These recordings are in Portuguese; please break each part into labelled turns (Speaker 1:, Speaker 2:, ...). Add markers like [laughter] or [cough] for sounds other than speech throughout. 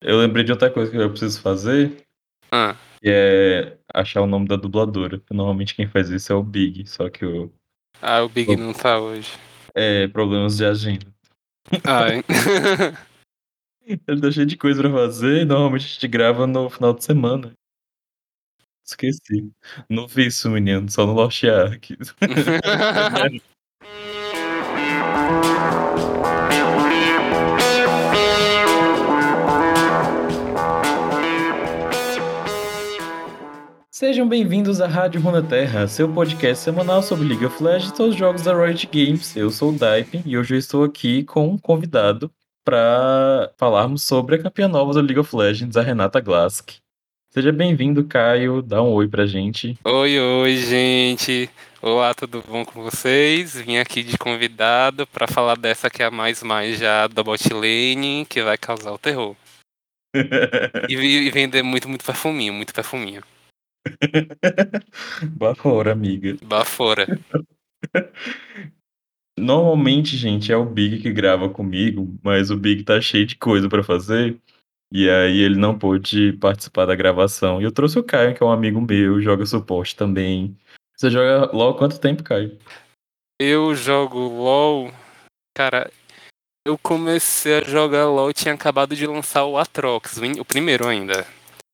Speaker 1: Eu lembrei de outra coisa que eu preciso fazer,
Speaker 2: Ah,
Speaker 1: que é achar o nome da dubladora. Normalmente quem faz isso é o Big, só que o
Speaker 2: ah, o Big
Speaker 1: Oh.
Speaker 2: não tá hoje.
Speaker 1: é problemas de agenda.
Speaker 2: Ai. [laughs]
Speaker 1: Ele tá cheio de coisa pra fazer e normalmente a gente grava no final de semana. Esqueci. Não vi isso, menino, só no Lost Ark. [laughs] [laughs] Sejam bem-vindos à Rádio Runeterra, seu podcast semanal sobre League of Legends e os jogos da Riot Games. Eu sou o Daipen e hoje eu estou aqui com um convidado para falarmos sobre a campeã nova do League of Legends, a Renata Glask. Seja bem-vindo, Caio. Dá um oi pra gente.
Speaker 2: oi, oi, gente. Olá, tudo bom com vocês? Vim aqui de convidado pra falar dessa que é a mais mais já da bot lane, que vai causar o terror. [laughs] E, e vender muito, muito perfuminho, muito perfuminho. [laughs]
Speaker 1: Bafora, amiga.
Speaker 2: Bafora. [laughs]
Speaker 1: Normalmente, gente, é o Big que grava comigo, mas o Big tá cheio de coisa pra fazer. E aí ele não pôde participar da gravação. E eu trouxe o Caio, que é um amigo meu, joga suporte também. Você joga LOL quanto tempo, Caio?
Speaker 2: Eu jogo LOL. Cara, eu comecei a jogar LOL, tinha acabado de lançar o Atrox, o primeiro ainda.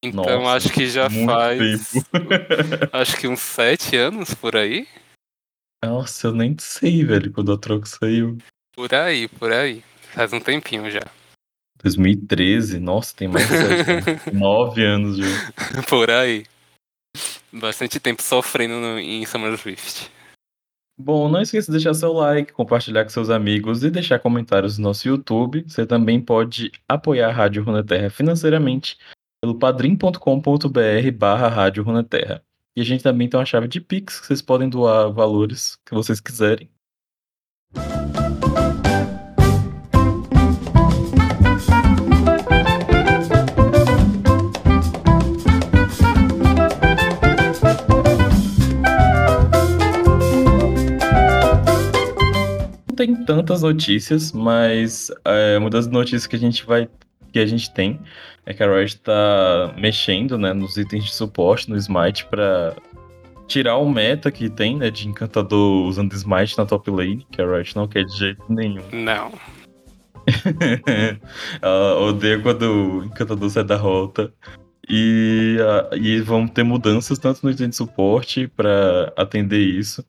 Speaker 2: Então
Speaker 1: Nossa,
Speaker 2: acho que já faz. [laughs] Acho que uns sete anos por aí.
Speaker 1: Nossa, eu nem sei, velho, quando a troca saiu.
Speaker 2: Por aí, por aí. Faz um tempinho já.
Speaker 1: 2013, nossa, tem mais de. [laughs] Nove anos já. [laughs]
Speaker 2: por aí. Bastante tempo sofrendo no, em Summer Rift.
Speaker 1: Bom, não esqueça de deixar seu like, compartilhar com seus amigos e deixar comentários no nosso YouTube. Você também pode apoiar a Rádio Runeterra financeiramente pelo padrim.com.br barra Rádio Runeterra. E a gente também tem uma chave de Pix que vocês podem doar valores que vocês quiserem. Não tem tantas notícias, mas é, uma das notícias que a gente vai que a gente tem é que a Riot tá mexendo, né, nos itens de suporte no Smite para tirar o meta que tem, né, de encantador usando Smite na top lane, que a Riot não quer de jeito nenhum.
Speaker 2: Não. [laughs]
Speaker 1: Ela odeia quando o encantador sai da rota. E, ah, e vão ter mudanças tanto no item de suporte para atender isso.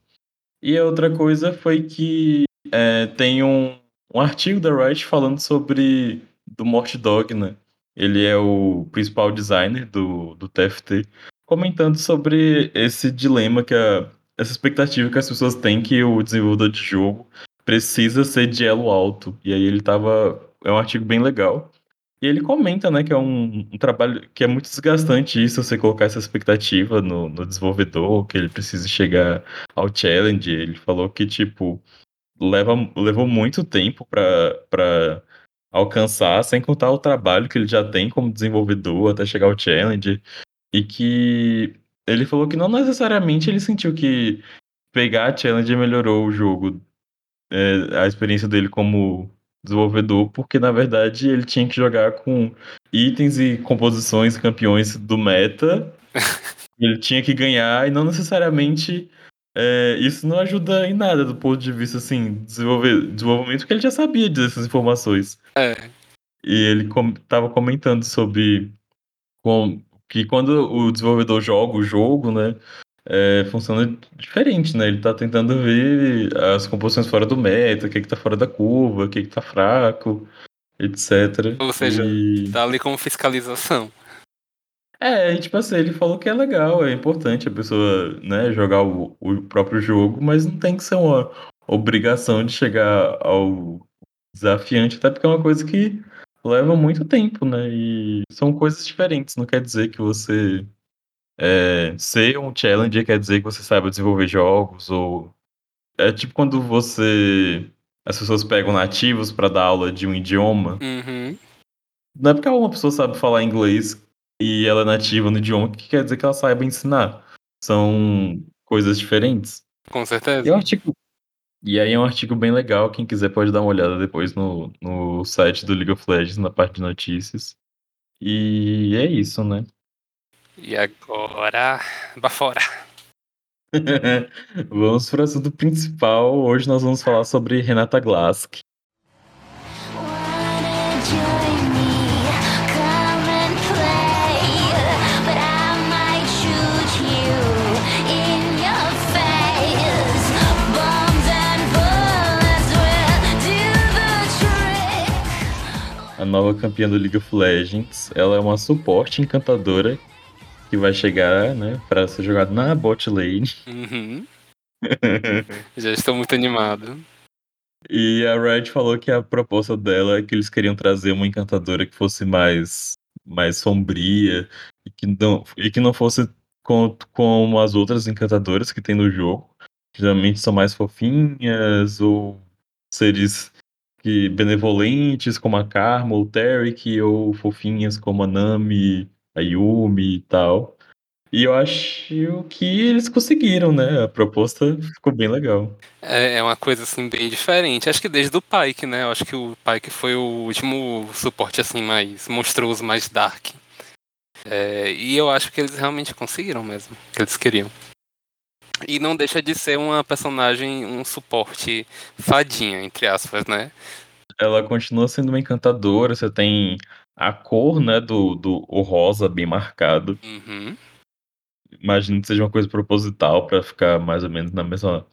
Speaker 1: E a outra coisa foi que é, tem um, um artigo da Riot falando sobre do Mort Dog, né? Ele é o principal designer do, do TFT, comentando sobre esse dilema que a, essa expectativa que as pessoas têm que o desenvolvedor de jogo precisa ser de elo alto. E aí ele tava. É um artigo bem legal. E ele comenta, né, que é um, um trabalho que é muito desgastante isso, você colocar essa expectativa no, no desenvolvedor, que ele precisa chegar ao challenge. Ele falou que, tipo, leva, levou muito tempo para alcançar, sem contar o trabalho que ele já tem como desenvolvedor até chegar ao challenge. E que ele falou que não necessariamente ele sentiu que pegar a challenge melhorou o jogo, é, a experiência dele como desenvolvedor, porque na verdade ele tinha que jogar com itens e composições campeões do meta. [laughs] ele tinha que ganhar e não necessariamente é, isso não ajuda em nada do ponto de vista assim, desenvolver, desenvolvimento, porque ele já sabia dessas informações.
Speaker 2: É.
Speaker 1: E ele com, tava comentando sobre com, que quando o desenvolvedor joga o jogo, né, é, funciona diferente, né? Ele tá tentando ver as composições fora do meta, o que que tá fora da curva, o que que tá fraco, etc.
Speaker 2: Ou seja,
Speaker 1: E-
Speaker 2: tá ali como fiscalização.
Speaker 1: É, e, tipo assim, ele falou que é legal, é importante a pessoa, né, jogar o, o próprio jogo, mas não tem que ser uma obrigação de chegar ao desafiante, até porque é uma coisa que leva muito tempo, né? E são coisas diferentes, não quer dizer que você é, ser um challenger quer dizer que você saiba desenvolver jogos, ou é tipo quando você as pessoas pegam nativos para dar aula de um idioma,
Speaker 2: Uhum.
Speaker 1: não é porque uma pessoa sabe falar inglês e ela é nativa no idioma que quer dizer que ela saiba ensinar. São coisas diferentes.
Speaker 2: Com
Speaker 1: E, é um
Speaker 2: certeza.
Speaker 1: artigo... e aí é um artigo bem legal, quem quiser pode dar uma olhada depois no, no site do League of Legends, na parte de notícias. E é isso, né?
Speaker 2: E agora, bafora. [laughs]
Speaker 1: vamos para o assunto principal. Hoje nós vamos falar sobre Renata Glask. Nova campeã do League of Legends. Ela é uma suporte encantadora que vai chegar, né, para ser jogado na bot lane. [laughs]
Speaker 2: Uhum. [laughs] Já estou muito animado.
Speaker 1: E a Riot falou que a proposta dela é que eles queriam trazer uma encantadora que fosse mais, mais sombria e que não, e que não fosse com, como as outras encantadoras que tem no jogo. Que geralmente são mais fofinhas ou seres que benevolentes como a Karma ou Tarek ou fofinhas como a Nami, a Yumi e tal. E eu acho que eles conseguiram, né? A proposta ficou bem legal.
Speaker 2: É, é uma coisa assim bem diferente. Acho que desde o Pike, né? Eu acho que o Pike foi o último suporte assim mais monstruoso, mais dark. É, e eu acho que eles realmente conseguiram mesmo, que eles queriam. E não deixa de ser uma personagem, um suporte fadinha, entre aspas, né?
Speaker 1: Ela continua sendo uma encantadora, você tem a cor, né, do, do o rosa bem marcado.
Speaker 2: Uhum.
Speaker 1: Imagino que seja uma coisa proposital para ficar mais ou menos na mesma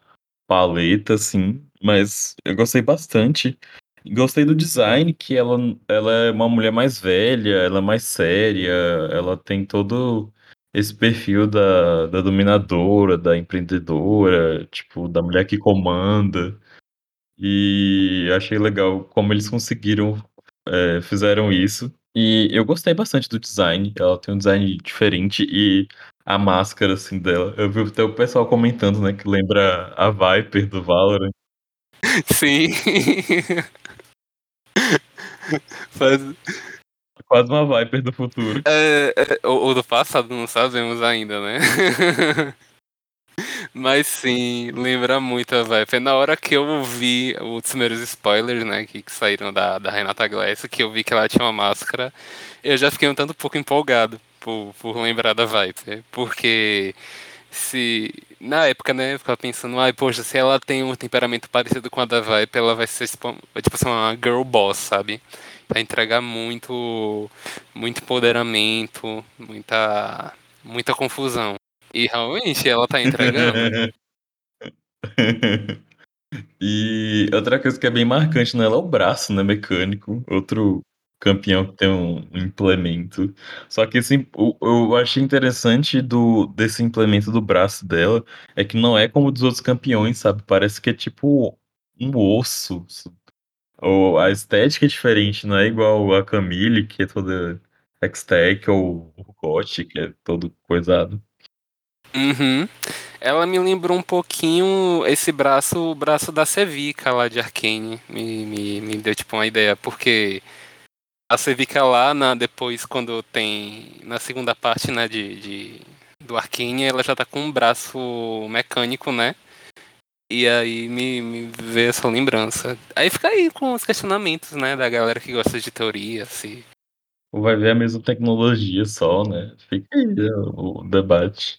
Speaker 1: paleta, assim. Mas eu gostei bastante. Gostei do design, que ela, ela é uma mulher mais velha, ela é mais séria, ela tem todo esse perfil da, da dominadora, da empreendedora, tipo, da mulher que comanda. E achei legal como eles conseguiram, é, fizeram isso. E eu gostei bastante do design. Ela tem um design diferente e a máscara, assim, dela. Eu vi até o pessoal comentando, né, que lembra a Viper do Valorant.
Speaker 2: Sim. [laughs] Faz...
Speaker 1: Quase uma Viper do futuro.
Speaker 2: É, é, ou, ou do passado, não sabemos ainda, né? [laughs] Mas sim, lembra muito a Viper. Na hora que eu vi os primeiros spoilers, né, que, que, saíram da, da Renata Glass, que eu vi que ela tinha uma máscara, eu já fiquei um tanto pouco empolgado por, por lembrar da Viper. Porque se. Na época, né, eu ficava pensando, ai, poxa, se ela tem um temperamento parecido com a da Viper, ela vai ser tipo, tipo assim, uma girl boss, sabe? Vai entregar muito, muito empoderamento, muita, muita confusão. E realmente ela tá entregando. [laughs]
Speaker 1: e outra coisa que é bem marcante nela é o braço, né, mecânico. Outro campeão que tem um, implemento. Só que assim, o, eu achei interessante do, desse implemento do braço dela é que não é como dos outros campeões, sabe? Parece que é tipo um osso. Ou a estética é diferente, não é igual a Camille, que é toda Hextech, ou o Got, que é todo coisado.
Speaker 2: Uhum. Ela me lembrou um pouquinho esse braço, o braço da Sevica lá de Arcane. Me, me, me deu tipo uma ideia, porque a Sevica lá, na, depois, quando tem. Na segunda parte, né, de, de, do Arcane, ela já tá com um braço mecânico, né? E aí me, me essa lembrança. Aí fica aí com os questionamentos, né, da galera que gosta de teoria, se.
Speaker 1: Vai ver a mesma tecnologia só, né? Fica aí né, o debate.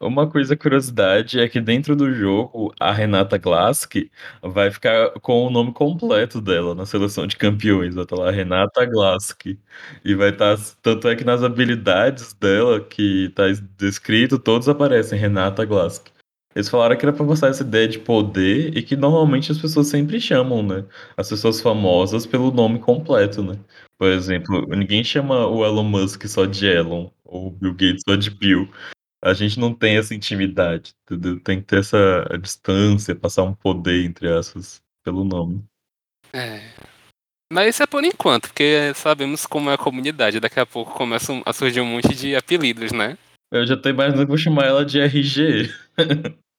Speaker 1: Uma coisa curiosidade é que dentro do jogo, a Renata Glask vai ficar com o nome completo dela na seleção de campeões. Vai estar lá Renata Glask. E vai estar. Tanto é que nas habilidades dela, que está descrito, todos aparecem Renata Glask. Eles falaram que era pra mostrar essa ideia de poder e que normalmente as pessoas sempre chamam, né? As pessoas famosas pelo nome completo, né? Por exemplo, ninguém chama o Elon Musk só de Elon, ou o Bill Gates só de Bill. A gente não tem essa intimidade, entendeu? Tem que ter essa distância, passar um poder, entre aspas, pelo nome.
Speaker 2: É. Mas isso é por enquanto, porque sabemos como é a comunidade. Daqui a pouco começa a surgir um monte de apelidos, né?
Speaker 1: Eu já tô imaginando que vou chamar ela de RG. [laughs]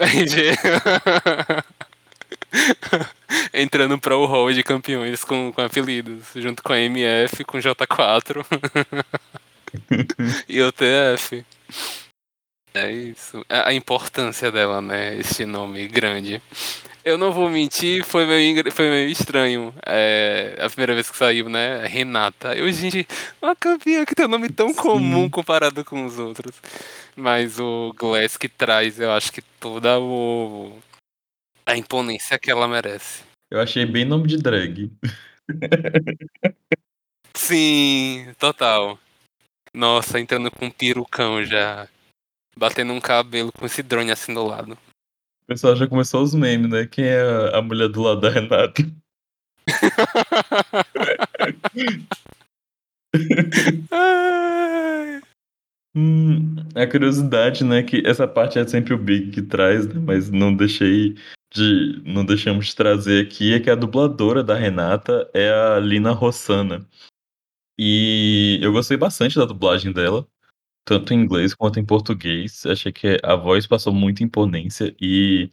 Speaker 2: RG. [laughs] Entrando para o hall de campeões com, com apelidos, junto com a MF, com J4 [laughs] e o TF. É isso. A importância dela, né? Esse nome grande. Eu não vou mentir, foi meio, foi meio estranho. É, a primeira vez que saiu, né? Renata. Eu, gente, uma campeã que tem um nome tão comum
Speaker 1: Sim.
Speaker 2: comparado com os outros. Mas o Glass que traz, eu acho que toda o, a imponência que ela merece.
Speaker 1: Eu achei bem nome de drag.
Speaker 2: Sim, total. Nossa, entrando com um perucão já. Batendo um cabelo com esse drone assim do lado.
Speaker 1: Pessoal já começou os memes, né? Quem é a- mulher do lado da Renata? Hum, a curiosidade, né, que essa parte é sempre o Big que traz, né, mas não deixei de, não deixamos de trazer aqui, é que a dubladora da Renata é a Lina Rossana. E eu gostei bastante da dublagem dela, tanto em inglês quanto em português. Achei que a voz passou muita imponência e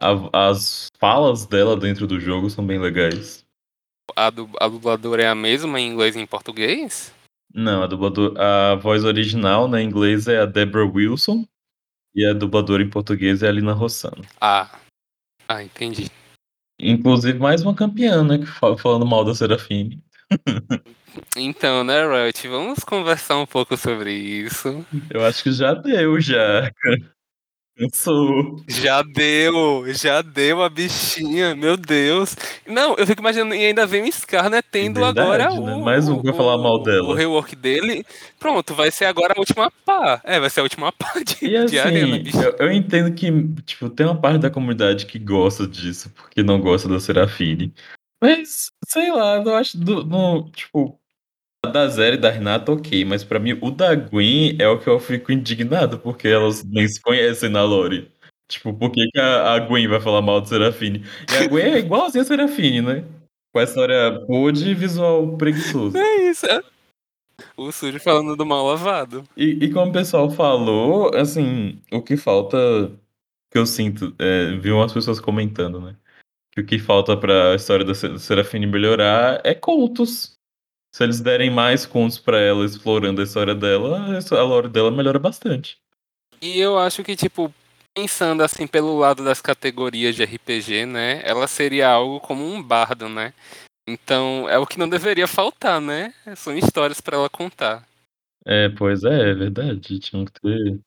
Speaker 1: a- as falas dela dentro do jogo são bem legais.
Speaker 2: A, du- a dubladora é a mesma em inglês e em português?
Speaker 1: Não, a dubladora, a voz original, né, em inglês é a Deborah Wilson e a dubladora em português é a Lina Rossano.
Speaker 2: Ah. Ah, entendi.
Speaker 1: Inclusive mais uma campeã, né, falando mal da Serafine. [laughs]
Speaker 2: Então, né, Riot, vamos conversar um pouco sobre isso.
Speaker 1: Eu acho que já deu, já. Cansou.
Speaker 2: Já deu, já deu a bichinha, meu Deus. Não, eu fico imaginando, e ainda vem o Scar, né, tendo
Speaker 1: Verdade,
Speaker 2: agora
Speaker 1: né?
Speaker 2: o,
Speaker 1: Mais um que vai falar mal dela.
Speaker 2: o rework dele. Pronto, vai ser agora a última pá. É, vai ser a última pá de,
Speaker 1: E
Speaker 2: de arena,
Speaker 1: assim, eu, eu entendo que, tipo, tem uma parte da comunidade que gosta disso, porque não gosta da Serafine. Mas, sei lá, eu acho, do, no, tipo, da Zera e da Renata, ok, mas pra mim, o da Gwen é o que eu fico indignado, porque elas nem se conhecem na lore. Tipo, por que, que a, a Gwen vai falar mal do Serafine? E a Gwen é igualzinha a Serafine, né? Com a história podre e visual preguiçoso.
Speaker 2: É isso, é. O sujo falando do mal lavado.
Speaker 1: E, e como o pessoal falou, assim, o que falta, que eu sinto, é, vi umas pessoas comentando, né? Que o que falta pra história da Se- Serafine melhorar é contos. Se eles derem mais contos pra ela explorando a história dela, a lore dela melhora bastante.
Speaker 2: E eu acho que, tipo, pensando assim pelo lado das categorias de RPG, né? Ela seria algo como um bardo, né? Então é o que não deveria faltar, né? São histórias pra ela contar.
Speaker 1: É, pois é, é verdade. Tinha que ter.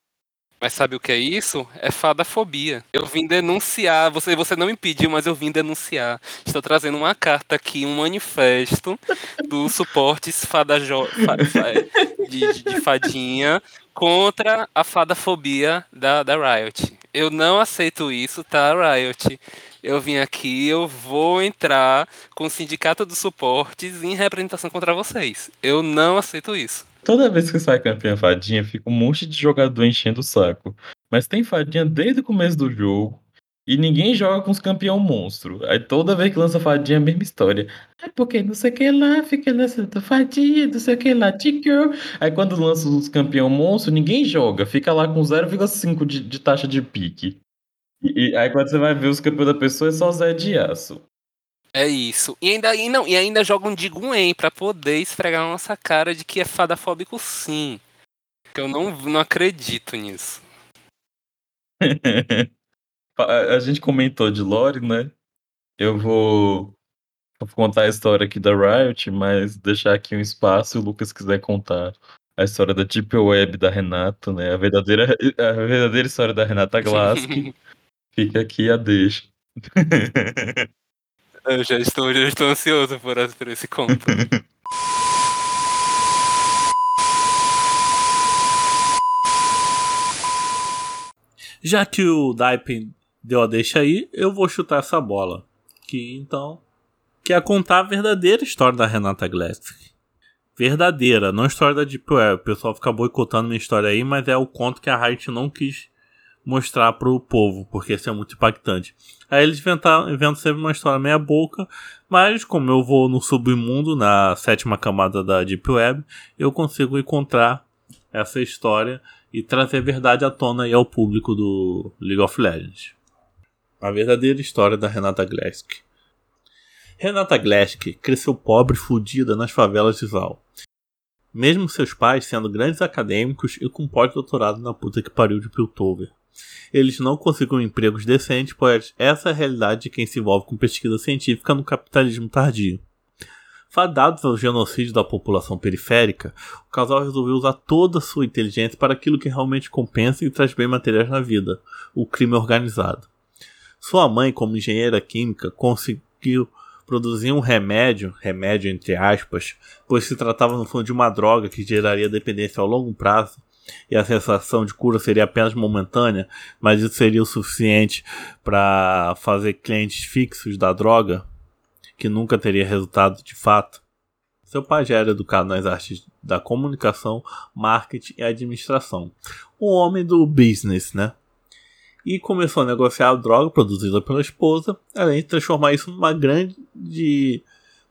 Speaker 2: Mas sabe o que é isso? É fadafobia. Eu vim denunciar, você, você não me pediu, mas eu vim denunciar. Estou trazendo uma carta aqui, um manifesto dos suportes fadajo, fa, fa, de, de fadinha contra a fadafobia da, da Riot. Eu não aceito isso, tá, Riot? Eu vim aqui, eu vou entrar com o sindicato dos suportes em representação contra vocês. Eu não aceito isso.
Speaker 1: Toda vez que sai campeã fadinha, fica um monte de jogador enchendo o saco. Mas tem fadinha desde o começo do jogo. E ninguém joga com os campeão monstro. Aí toda vez que lança fadinha, é a mesma história. É porque não sei o que lá, fica lançando fadinha, não sei o que lá, ticão. Aí quando lança os campeão monstro, ninguém joga. Fica lá com 0,5 de, de taxa de pique. E, e aí quando você vai ver os campeões da pessoa, é só Zé de aço.
Speaker 2: É isso. E ainda, e não, e ainda jogam de Gwen pra poder esfregar na nossa cara de que é fadafóbico sim. Que eu não, não acredito nisso. [laughs]
Speaker 1: a, a gente comentou de lore, né? Eu vou, vou contar a história aqui da Riot, mas deixar aqui um espaço se o Lucas quiser contar a história da Deep Web da Renata, né? A verdadeira, a verdadeira história da Renata Glask. Fica aqui a deixa. [laughs]
Speaker 2: eu já estou, já estou ansioso por, por esse conto. [laughs]
Speaker 3: Já que o Daipen deu a deixa aí, eu vou chutar essa bola. Que então. Que é contar a verdadeira história da Renata Glass. Verdadeira, não história da Deep Web. O pessoal fica boicotando minha história aí, mas é o conto que a Riot não quis mostrar pro povo, porque isso é muito impactante. Aí eles inventam, inventam sempre uma história meia boca, mas como eu vou no submundo, na sétima camada da Deep Web, eu consigo encontrar essa história e trazer a verdade à tona aí ao público do League of Legends. A verdadeira história da Renata Glask. Renata Glask cresceu pobre e fudida nas favelas de Zal. Mesmo seus pais sendo grandes acadêmicos e com pós-doutorado na puta que pariu de Piltover. eles não conseguiram empregos decentes, pois essa é a realidade de quem se envolve com pesquisa científica no capitalismo tardio. Fadados ao genocídio da população periférica, o casal resolveu usar toda a sua inteligência para aquilo que realmente compensa e traz bem materiais na vida: o crime organizado. Sua mãe, como engenheira química, conseguiu produzir um remédio, remédio entre aspas, pois se tratava no fundo de uma droga que geraria dependência ao longo prazo e a sensação de cura seria apenas momentânea, mas isso seria o suficiente para fazer clientes fixos da droga, que nunca teria resultado de fato. Seu pai já era educado nas artes da comunicação, marketing e administração. Um homem do business, né? E começou a negociar a droga produzida pela esposa, além de transformar isso numa grande,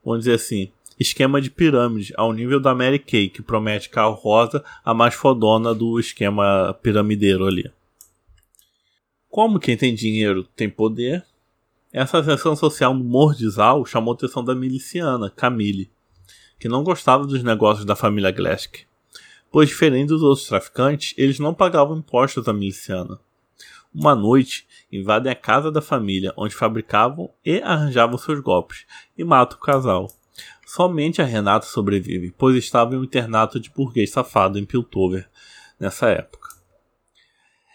Speaker 3: vamos dizer assim, esquema de pirâmide, ao nível da Mary Kay, que promete carro rosa, a mais fodona do esquema piramideiro ali. Como quem tem dinheiro tem poder, essa ascensão social no Mordizal chamou a atenção da miliciana, Camille, que não gostava dos negócios da família Glask, pois diferente dos outros traficantes, eles não pagavam impostos à miliciana. Uma noite, invadem a casa da família, onde fabricavam e arranjavam seus golpes, e matam o casal. Somente a Renata sobrevive, pois estava em um internato de burguês safado em Piltover nessa época.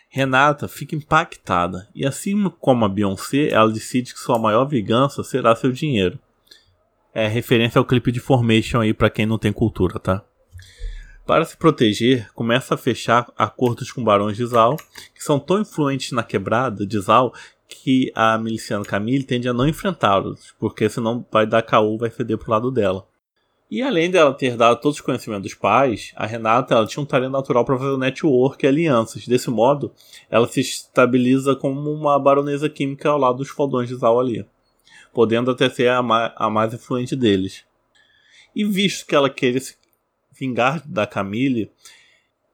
Speaker 3: Renata fica impactada e, assim como a Beyoncé, ela decide que sua maior vingança será seu dinheiro. É referência ao clipe de Formation aí para quem não tem cultura, tá? Para se proteger, começa a fechar acordos com barões de Zal, que são tão influentes na quebrada de Zal que a miliciana Camille tende a não enfrentá-los, porque senão vai dar caô, vai feder pro lado dela. E além dela ter dado todos os conhecimentos dos pais, a Renata ela tinha um talento natural para fazer network e alianças. Desse modo, ela se estabiliza como uma baronesa química ao lado dos fodões de Zal ali, podendo até ser a, ma a mais influente deles. E visto que ela queria se vingar da Camille,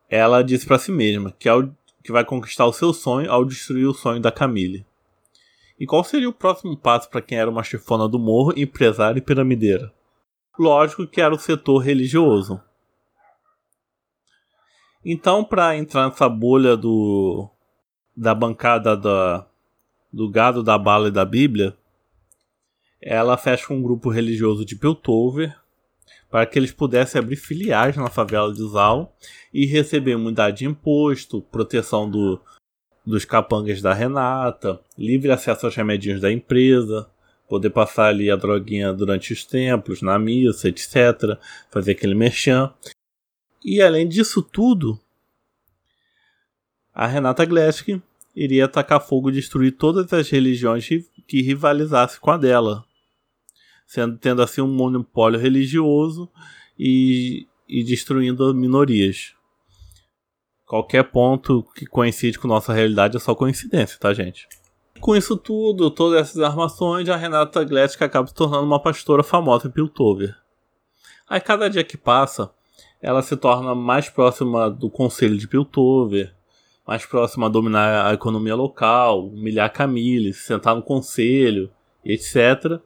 Speaker 3: ela disse para si mesma que, ao, que vai conquistar o seu sonho ao destruir o sonho da Camille. E qual seria o próximo passo para quem era uma chefona do morro, empresária e piramideira? Lógico que era o setor religioso. Então, para entrar nessa bolha do da bancada da, do gado da bala e da Bíblia, ela fecha um grupo religioso de Piltover para que eles pudessem abrir filiais na favela de Zal e receber imunidade de imposto, proteção do, dos capangas da Renata, livre acesso aos remedinhos da empresa, poder passar ali a droguinha durante os templos, na missa, etc. Fazer aquele merchan. E além disso tudo, a Renata Glesk iria atacar fogo e destruir todas as religiões que rivalizassem com a dela, sendo tendo assim um monopólio religioso e, e destruindo minorias. Qualquer ponto que coincide com nossa realidade é só coincidência, tá, gente? Com isso tudo, todas essas armações, a Renata Gletzka acaba se tornando uma pastora famosa em Piltover. Aí, cada dia que passa, ela se torna mais próxima do conselho de Piltover, mais próxima a dominar a economia local, humilhar Camille, se sentar no conselho, etc.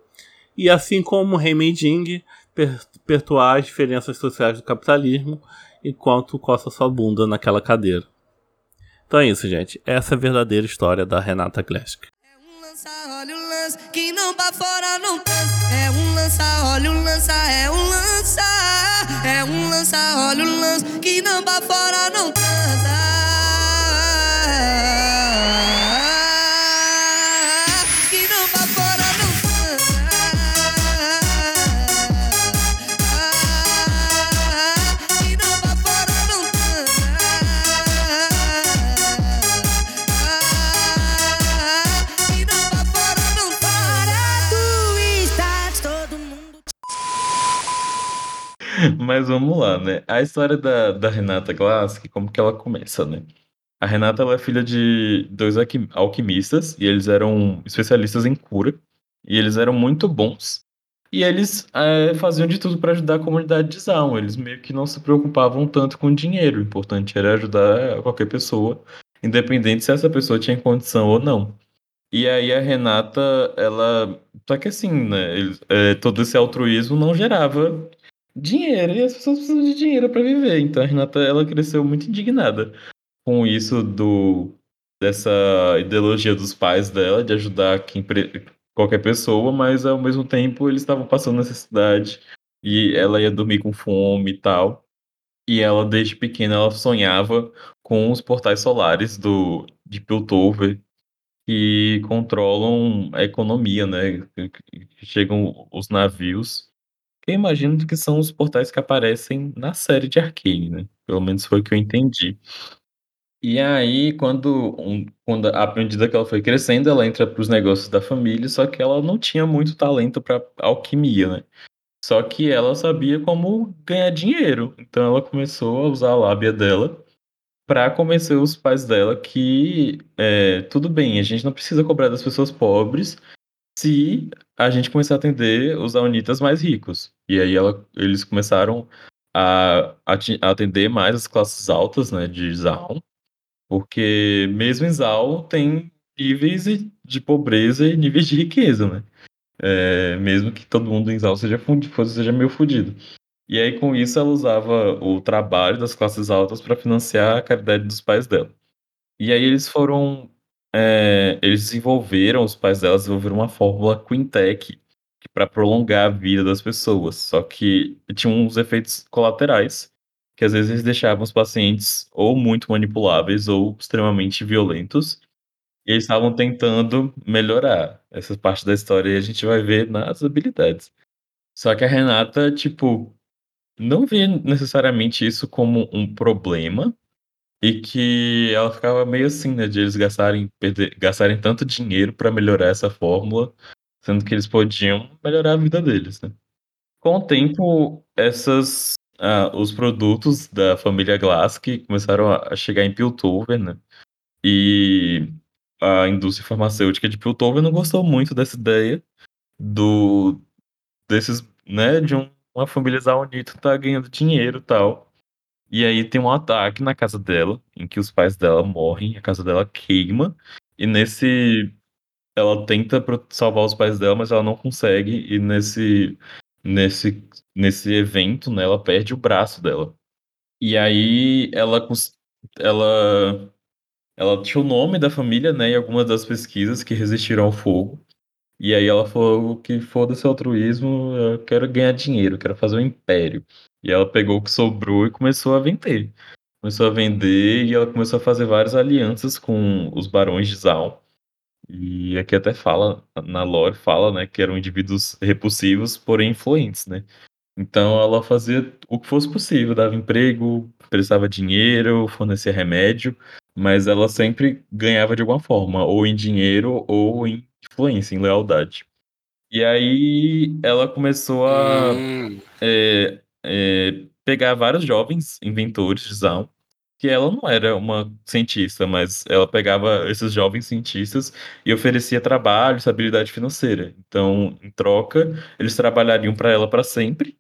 Speaker 3: E assim como Rei Meijing, perpetuar as diferenças sociais do capitalismo enquanto coça sua bunda naquela cadeira. Então é isso, gente. Essa é a verdadeira história da Renata Glesk. É um lança, olha o lance, que não pra fora não cansa. É um lança, olha o lança, é um lança. É um lança, olha o lance, que não pra fora não cansa. [laughs]
Speaker 1: Mas vamos lá, né? A história da, da Renata Glask, como que ela começa, né? A Renata ela é filha de dois alquimistas e eles eram especialistas em cura e eles eram muito bons. E eles é, faziam de tudo para ajudar a comunidade de Zaun. Eles meio que não se preocupavam tanto com dinheiro. O importante era ajudar qualquer pessoa, independente se essa pessoa tinha condição ou não. E aí a Renata, ela. Só que assim, né? é, todo esse altruísmo não gerava dinheiro, e as pessoas precisam de dinheiro para viver. Então a Renata, ela cresceu muito indignada com isso do dessa ideologia dos pais dela de ajudar quem qualquer pessoa, mas ao mesmo tempo eles estavam passando necessidade e ela ia dormir com fome e tal. E ela desde pequena ela sonhava com os portais solares do de Piltover que controlam a economia, né? Chegam os navios. Eu imagino que são os portais que aparecem na série de Arcane, né? Pelo menos foi o que eu entendi. E aí, quando, um- quando à medida que ela foi crescendo, ela entra para os negócios da família, só que ela não tinha muito talento para alquimia, né? Só que ela sabia como ganhar dinheiro. Então ela começou a usar a lábia dela para convencer os pais dela que é, tudo bem, a gente não precisa cobrar das pessoas pobres se a gente começar a atender os aunitas mais ricos. E aí ela, eles começaram a, a atender mais as classes altas, né, de Zaun, porque mesmo em Zaun tem níveis de pobreza e níveis de riqueza, né? É, mesmo que todo mundo em Zaun seja, seja meio fudido. E aí, com isso, ela usava o trabalho das classes altas para financiar a caridade dos pais dela. E aí eles foram. É, eles desenvolveram, os pais dela desenvolveram uma fórmula Quintec para prolongar a vida das pessoas. Só que tinha uns efeitos colaterais, que às vezes eles deixavam os pacientes ou muito manipuláveis ou extremamente violentos. E eles estavam tentando melhorar essa parte da história e a gente vai ver nas habilidades. Só que a Renata, tipo, não vê necessariamente isso como um problema e que ela ficava meio assim, né, de eles gastarem, perder, gastarem tanto dinheiro para melhorar essa fórmula, sendo que eles podiam melhorar a vida deles, né? Com o tempo, essas, ah, os produtos da família Glass que começaram a chegar em Piltover, né? E a indústria farmacêutica de Piltover não gostou muito dessa ideia do desses, né, de um- uma família Zaunito tá ganhando dinheiro e tal. E aí tem um ataque na casa dela, em que os pais dela morrem, a casa dela queima, e nesse ela tenta salvar os pais dela, mas ela não consegue, e nesse nesse nesse evento, né, ela perde o braço dela. E aí ela ela ela tinha o nome da família, né, em algumas das pesquisas que resistiram ao fogo. E aí ela falou que foda-se altruísmo, eu quero ganhar dinheiro, quero fazer um império. E ela pegou o que sobrou e começou a vender. Começou a vender e ela começou a fazer várias alianças com os barões de Zaun. E aqui até fala, na lore fala, né, que eram indivíduos repulsivos, porém influentes, né? Então ela fazia o que fosse possível, dava emprego, prestava dinheiro, fornecia remédio, mas ela sempre ganhava de alguma forma, ou em dinheiro ou em influência, em lealdade. E aí ela começou a
Speaker 2: Hum,
Speaker 1: é, é, pegar vários jovens inventores de que ela não era uma cientista, mas ela pegava esses jovens cientistas e oferecia trabalho, estabilidade financeira. Então, em troca, eles trabalhariam para ela para sempre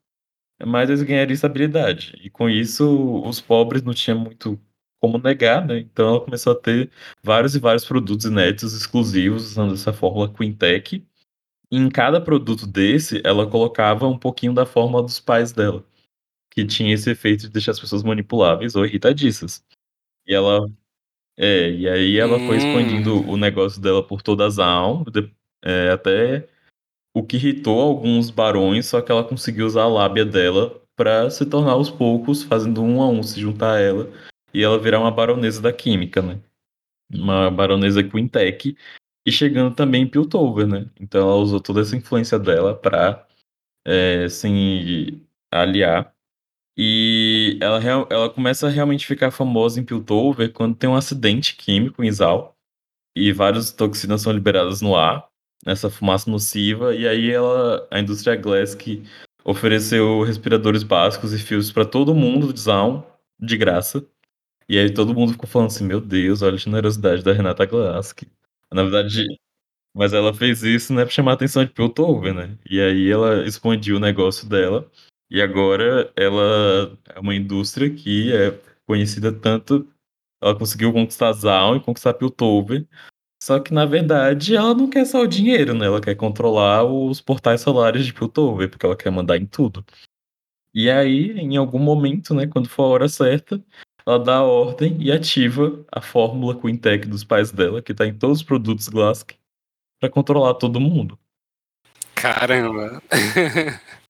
Speaker 1: mas eles ganhariam estabilidade. E com isso, os pobres não tinham muito como negar, né? Então ela começou a ter vários e vários produtos inéditos exclusivos usando essa fórmula Quintec. E em cada produto desse, ela colocava um pouquinho da fórmula dos pais dela, que tinha esse efeito de deixar as pessoas manipuláveis ou irritadiças. E ela é, e aí ela foi expandindo
Speaker 2: hum,
Speaker 1: o negócio dela por toda a Zaun, é, até o que irritou alguns barões, só que ela conseguiu usar a lábia dela pra se tornar aos poucos, fazendo um a um se juntar a ela, e ela virar uma baronesa da química, né? Uma baronesa Quintec, e chegando também em Piltover, né? Então ela usou toda essa influência dela pra é, se aliar. E ela, ela começa a realmente ficar famosa em Piltover quando tem um acidente químico em Zal e várias toxinas são liberadas no ar, nessa fumaça nociva, e aí ela, a indústria Glass que ofereceu respiradores básicos e fios para todo mundo de Zaun, de graça. E aí todo mundo ficou falando assim, meu Deus, olha a generosidade da Renata Glass. que- Na verdade, mas ela fez isso, né, pra chamar a atenção de Piltover, né? E aí ela expandiu o negócio dela, e agora ela é uma indústria que é conhecida tanto, ela conseguiu conquistar Zaun e conquistar Piltover, só que, na verdade, ela não quer só o dinheiro, né? Ela quer controlar os portais solares de Piltover, porque ela quer mandar em tudo. E aí, em algum momento, né, quando for a hora certa, ela dá a ordem e ativa a fórmula Quintec dos pais dela, que tá em todos os produtos Glask, pra controlar todo mundo.
Speaker 2: Caramba. [laughs]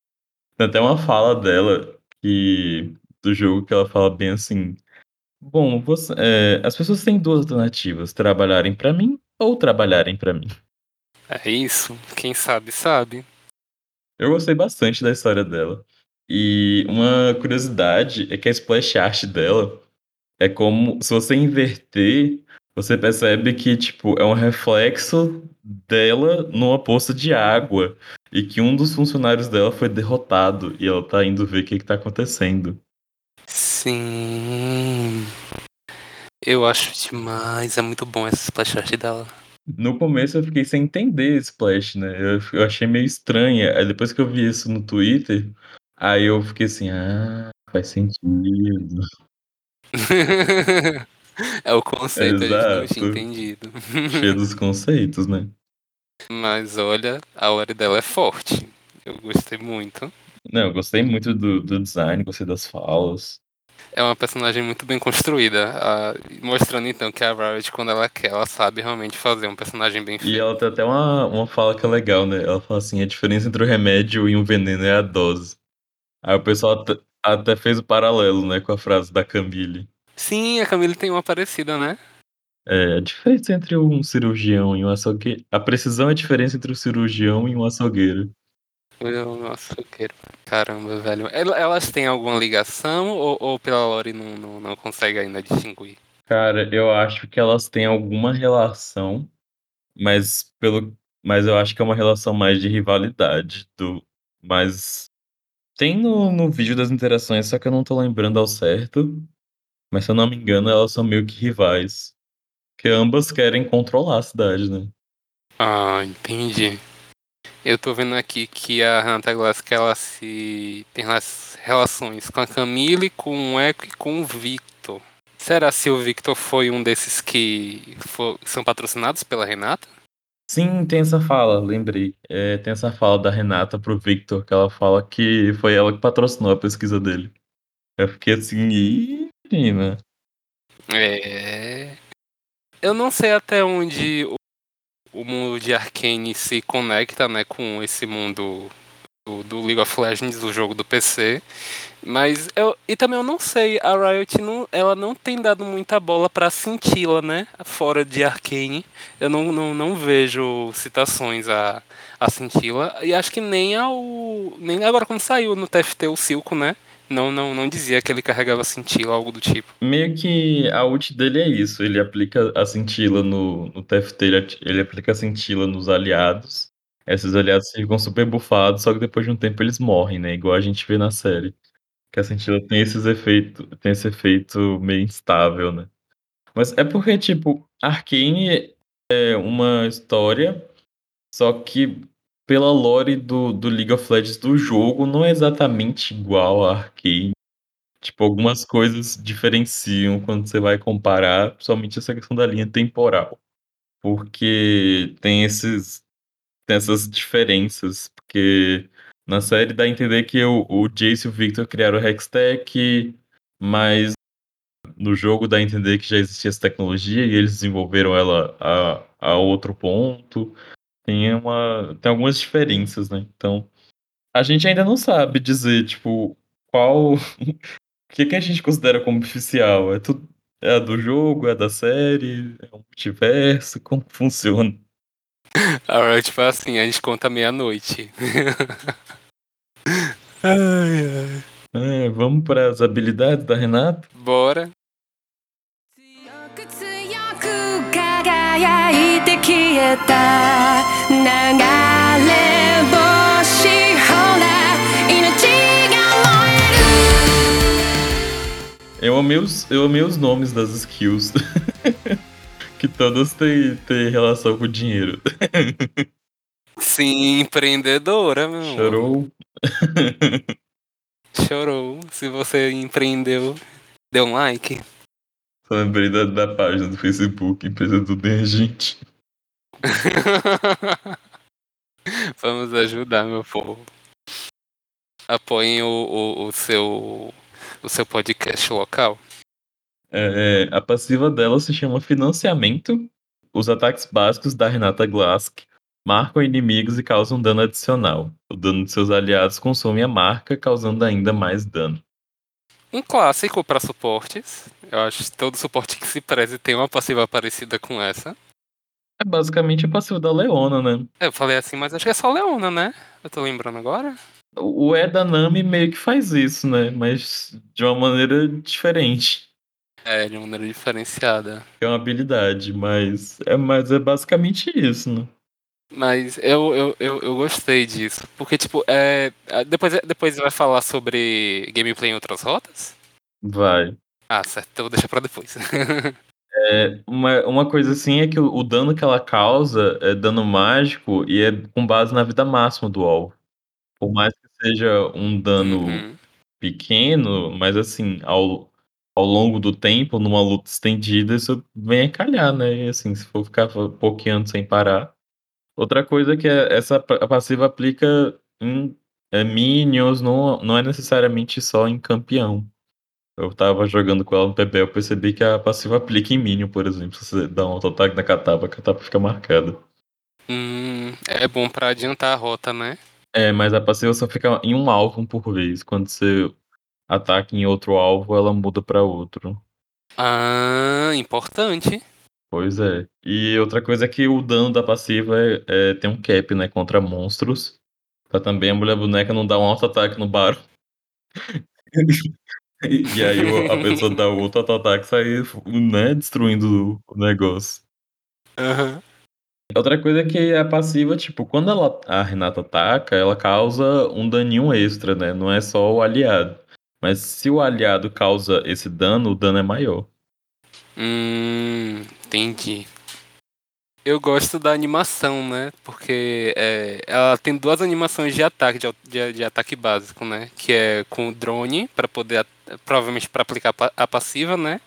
Speaker 1: Tem até uma fala dela que do jogo que ela fala bem assim: Bom, você, é, as pessoas têm duas alternativas: trabalharem pra mim ou trabalharem pra mim.
Speaker 2: É isso. Quem sabe, sabe.
Speaker 1: Eu gostei bastante da história dela. E uma curiosidade é que a splash art dela é como se você inverter, você percebe que tipo é um reflexo dela numa poça de água e que um dos funcionários dela foi derrotado e ela tá indo ver o que, que tá acontecendo.
Speaker 2: Sim. Eu acho demais. É muito bom essa splash art dela.
Speaker 1: No começo eu fiquei sem entender Splash, né? Eu, eu achei meio estranha. Aí depois que eu vi isso no Twitter, aí eu fiquei assim, ah, faz sentido. [laughs]
Speaker 2: é o conceito, a gente não tinha
Speaker 1: Exato.
Speaker 2: entendido.
Speaker 1: Cheio dos conceitos, né?
Speaker 2: Mas olha, a hora dela é forte. Eu gostei muito.
Speaker 1: Não, eu gostei muito do, do design, gostei das falas.
Speaker 2: É uma personagem muito bem construída, a- mostrando então que a Riot, quando ela quer, ela sabe realmente fazer um personagem bem
Speaker 1: E
Speaker 2: feito.
Speaker 1: ela tem até uma, uma fala que é legal, né? Ela fala assim: a diferença entre o remédio e um veneno é a dose. Aí o pessoal até, até fez o paralelo, né, com a frase da Camille.
Speaker 2: Sim, a Camille tem uma parecida, né?
Speaker 1: É, a diferença entre um cirurgião e um açougueiro. A precisão é a diferença entre o cirurgião e um açougueiro.
Speaker 2: Eu quero. Caramba, velho. El- Elas têm alguma ligação ou, ou pela Lore não, não, não consegue ainda distinguir?
Speaker 1: Cara, eu acho que elas têm alguma relação, mas pelo, mas eu acho que é uma relação mais de rivalidade do, mas tem no, no vídeo das interações, só que eu não tô lembrando ao certo. Mas se eu não me engano, elas são meio que rivais, que ambas querem controlar a cidade, né?
Speaker 2: Ah, entendi. Eu tô vendo aqui que a Renata Glass ela se tem as relações com a Camille, com o Echo e com o Victor. Será se o Victor foi um desses que fo- são patrocinados pela Renata?
Speaker 1: Sim, tem essa fala, lembrei. É, tem essa fala da Renata pro Victor, que ela fala que foi ela que patrocinou a pesquisa dele. Eu fiquei assim, ih, menina.
Speaker 2: É. Eu não sei até onde o, mundo de Arcane se conecta, né, com esse mundo do, do League of Legends, do jogo do PC. Mas eu e também eu não sei, a Riot não, ela não tem dado muita bola pra Cintila, né, fora de Arcane. Eu não, não, não vejo citações a a Cintila e acho que nem ao nem agora quando saiu no TFT o Silco, né? Não, não, não dizia que ele carregava Cintila, algo do tipo.
Speaker 1: Meio que a ult dele é isso, ele aplica a cintila no, no TFT, ele, ele aplica a cintila nos aliados. Esses aliados ficam super bufados, só que depois de um tempo eles morrem, né? Igual a gente vê na série. Que a cintila tem esses efeitos, tem esse efeito meio instável, né? Mas é porque, tipo, Arcane é uma história, só que pela lore do, do League of Legends do jogo não é exatamente igual a Arcane. Tipo, algumas coisas diferenciam quando você vai comparar, principalmente essa questão da linha temporal. Porque tem esses tem essas diferenças, porque na série dá a entender que o, o Jace e o Victor criaram o Hextech, mas no jogo dá a entender que já existia essa tecnologia e eles desenvolveram ela a, a outro ponto. Tem uma tem algumas diferenças, né? Então, a gente ainda não sabe dizer, tipo, qual [laughs] O que, que a gente considera como oficial? É tudo é a do jogo, é da série, é um multiverso, como funciona?
Speaker 2: A Riot foi assim, a gente conta meia-noite. [laughs] ai, ai.
Speaker 1: É, vamos para as habilidades da Renata?
Speaker 2: Bora.
Speaker 4: 輝いて消えた流れ星ほら命が燃える
Speaker 1: Eu amei os, eu amei os nomes das skills. [laughs] que todas têm, têm relação com dinheiro.
Speaker 2: Sim, empreendedora, meu. amor.
Speaker 1: Chorou.
Speaker 2: Chorou. Se você empreendeu, dê um like.
Speaker 1: Lembrei da, da página do Facebook, empresa do bem gente. [laughs]
Speaker 2: Vamos ajudar, meu povo. Apoiem o, o, o seu o seu podcast local.
Speaker 1: É, a passiva dela se chama Financiamento. Os ataques básicos da Renata Glask marcam inimigos e causam dano adicional. O dano de seus aliados consome a marca, causando ainda mais dano.
Speaker 2: Um clássico para suportes. Eu acho que todo suporte que se preze tem uma passiva parecida com essa.
Speaker 1: É basicamente a passiva da Leona, né?
Speaker 2: Eu falei assim, mas acho que é só Leona, né? Eu tô lembrando agora.
Speaker 1: O Eda Nami meio que faz isso, né? Mas de uma maneira diferente.
Speaker 2: É, de maneira diferenciada.
Speaker 1: É uma habilidade, mas é, mas é basicamente isso, né?
Speaker 2: Mas eu, eu, eu, eu gostei disso. Porque, tipo, é, depois, depois vai falar sobre gameplay em outras rotas?
Speaker 1: Vai.
Speaker 2: Ah, certo. Então vou deixar pra depois. [laughs]
Speaker 1: É, uma, uma coisa assim é que o, o dano que ela causa é dano mágico e é com base na vida máxima do alvo. Por mais que seja um dano
Speaker 2: Uhum.
Speaker 1: pequeno, mas assim, ao, ao longo do tempo, numa luta estendida, isso vem a calhar, né? E assim, se for ficar pokeando sem parar. Outra coisa que é, essa pa- passiva aplica em é, minions, não, não é necessariamente só em campeão. Eu tava jogando com ela no PB, eu percebi que a passiva aplica em minion, por exemplo. Se você dá um auto-ataque na catapa, a catapa fica marcada.
Speaker 2: Hum, é bom pra adiantar a rota, né?
Speaker 1: É, mas a passiva só fica em um alvo por vez. Quando você ataca em outro alvo, ela muda pra outro.
Speaker 2: Ah, importante.
Speaker 1: Pois é. E outra coisa é que o dano da passiva é, é- tem um cap, né? Contra monstros. Pra também a mulher boneca não dar um auto-ataque no bar. [laughs] e, aí a pessoa dá o outro auto-ataque e sai, né? Destruindo o negócio.
Speaker 2: Aham.
Speaker 1: Outra coisa é que a passiva, tipo, quando ela, a Renata ataca, ela causa um daninho extra, né? Não é só o aliado. Mas se o aliado causa esse dano, o dano é maior.
Speaker 2: Hum, entendi. Eu gosto da animação, né? Porque é, ela tem duas animações de ataque, de, de- de ataque básico, né? Que é com o drone, pra poder, provavelmente pra aplicar a passiva, né?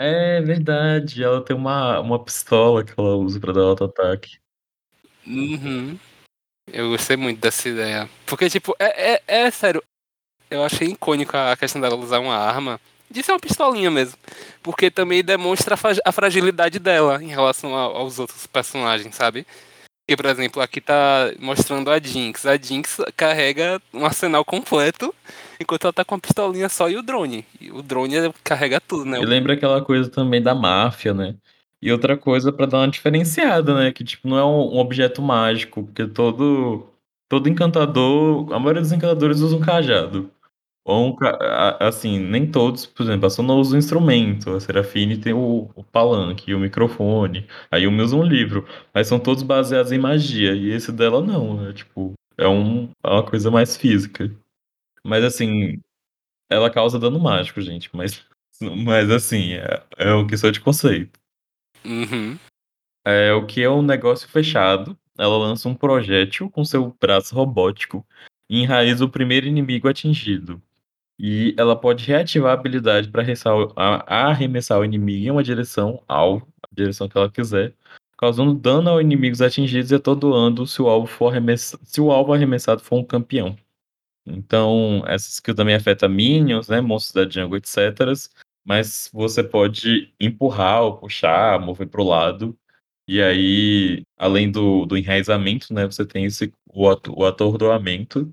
Speaker 1: É verdade, ela tem uma, uma pistola que ela usa pra dar auto-ataque.
Speaker 2: Uhum. Eu gostei muito dessa ideia. Porque, tipo, é, é, é sério, eu achei icônico a questão dela usar uma arma. De ser uma pistolinha mesmo. Porque também demonstra a fra- a fragilidade dela em relação aos outros personagens, sabe? Porque, por exemplo, aqui tá mostrando a Jinx. A Jinx carrega um arsenal completo, enquanto ela tá com a pistolinha só e o drone. E o drone carrega tudo, né?
Speaker 1: E lembra aquela coisa também da máfia, né? E outra coisa pra dar uma diferenciada, né? Que, tipo, não é um, um objeto mágico, porque todo, todo encantador, a maioria dos encantadores usa um cajado. Ou um, ca- a- assim, nem todos, por exemplo, a Sona usa um instrumento, a Serafine tem o, o palanque, o microfone, aí o meu usa um livro, mas são todos baseados em magia, e esse dela não, é tipo, é, um, é uma coisa mais física. Mas assim, ela causa dano mágico, gente, mas, [laughs] mas assim, é, é uma questão de conceito.
Speaker 2: Uhum.
Speaker 1: É o que é um negócio fechado, ela lança um projétil com seu braço robótico e enraiza o primeiro inimigo atingido. E ela pode reativar a habilidade para arremessar o inimigo em uma direção, alvo, a direção que ela quiser, causando dano aos inimigos atingidos e atordoando se o alvo for arremessa- se o alvo arremessado for um campeão. Então, essa skill também afeta minions, né, monstros da jungle, etc. Mas você pode empurrar ou puxar, mover para o lado. E aí, além do, do enraizamento, né, você tem esse, o, o atordoamento.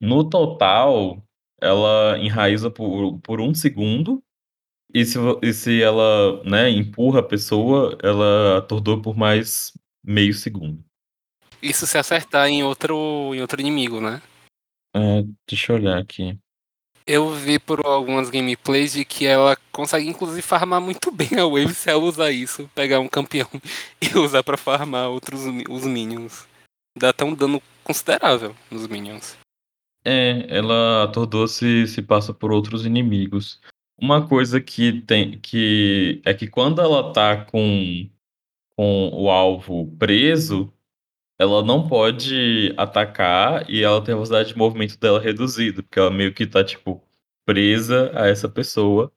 Speaker 1: No total, ela enraiza por, por um segundo. E se, e se ela né, empurra a pessoa, ela atordoa por mais meio segundo.
Speaker 2: Isso se acertar em outro, em outro inimigo, né?
Speaker 1: É, deixa eu olhar aqui.
Speaker 2: Eu vi por algumas gameplays de que ela consegue inclusive farmar muito [laughs] bem a wave se ela usar isso, pegar um campeão [laughs] e usar pra farmar outros os minions. Dá até um dano considerável nos minions.
Speaker 1: É, ela atordoa se, se passa por outros inimigos. Uma coisa que tem que é que quando ela tá com, com o alvo preso, ela não pode atacar e ela tem a velocidade de movimento dela reduzida, porque ela meio que tá, tipo, presa a essa pessoa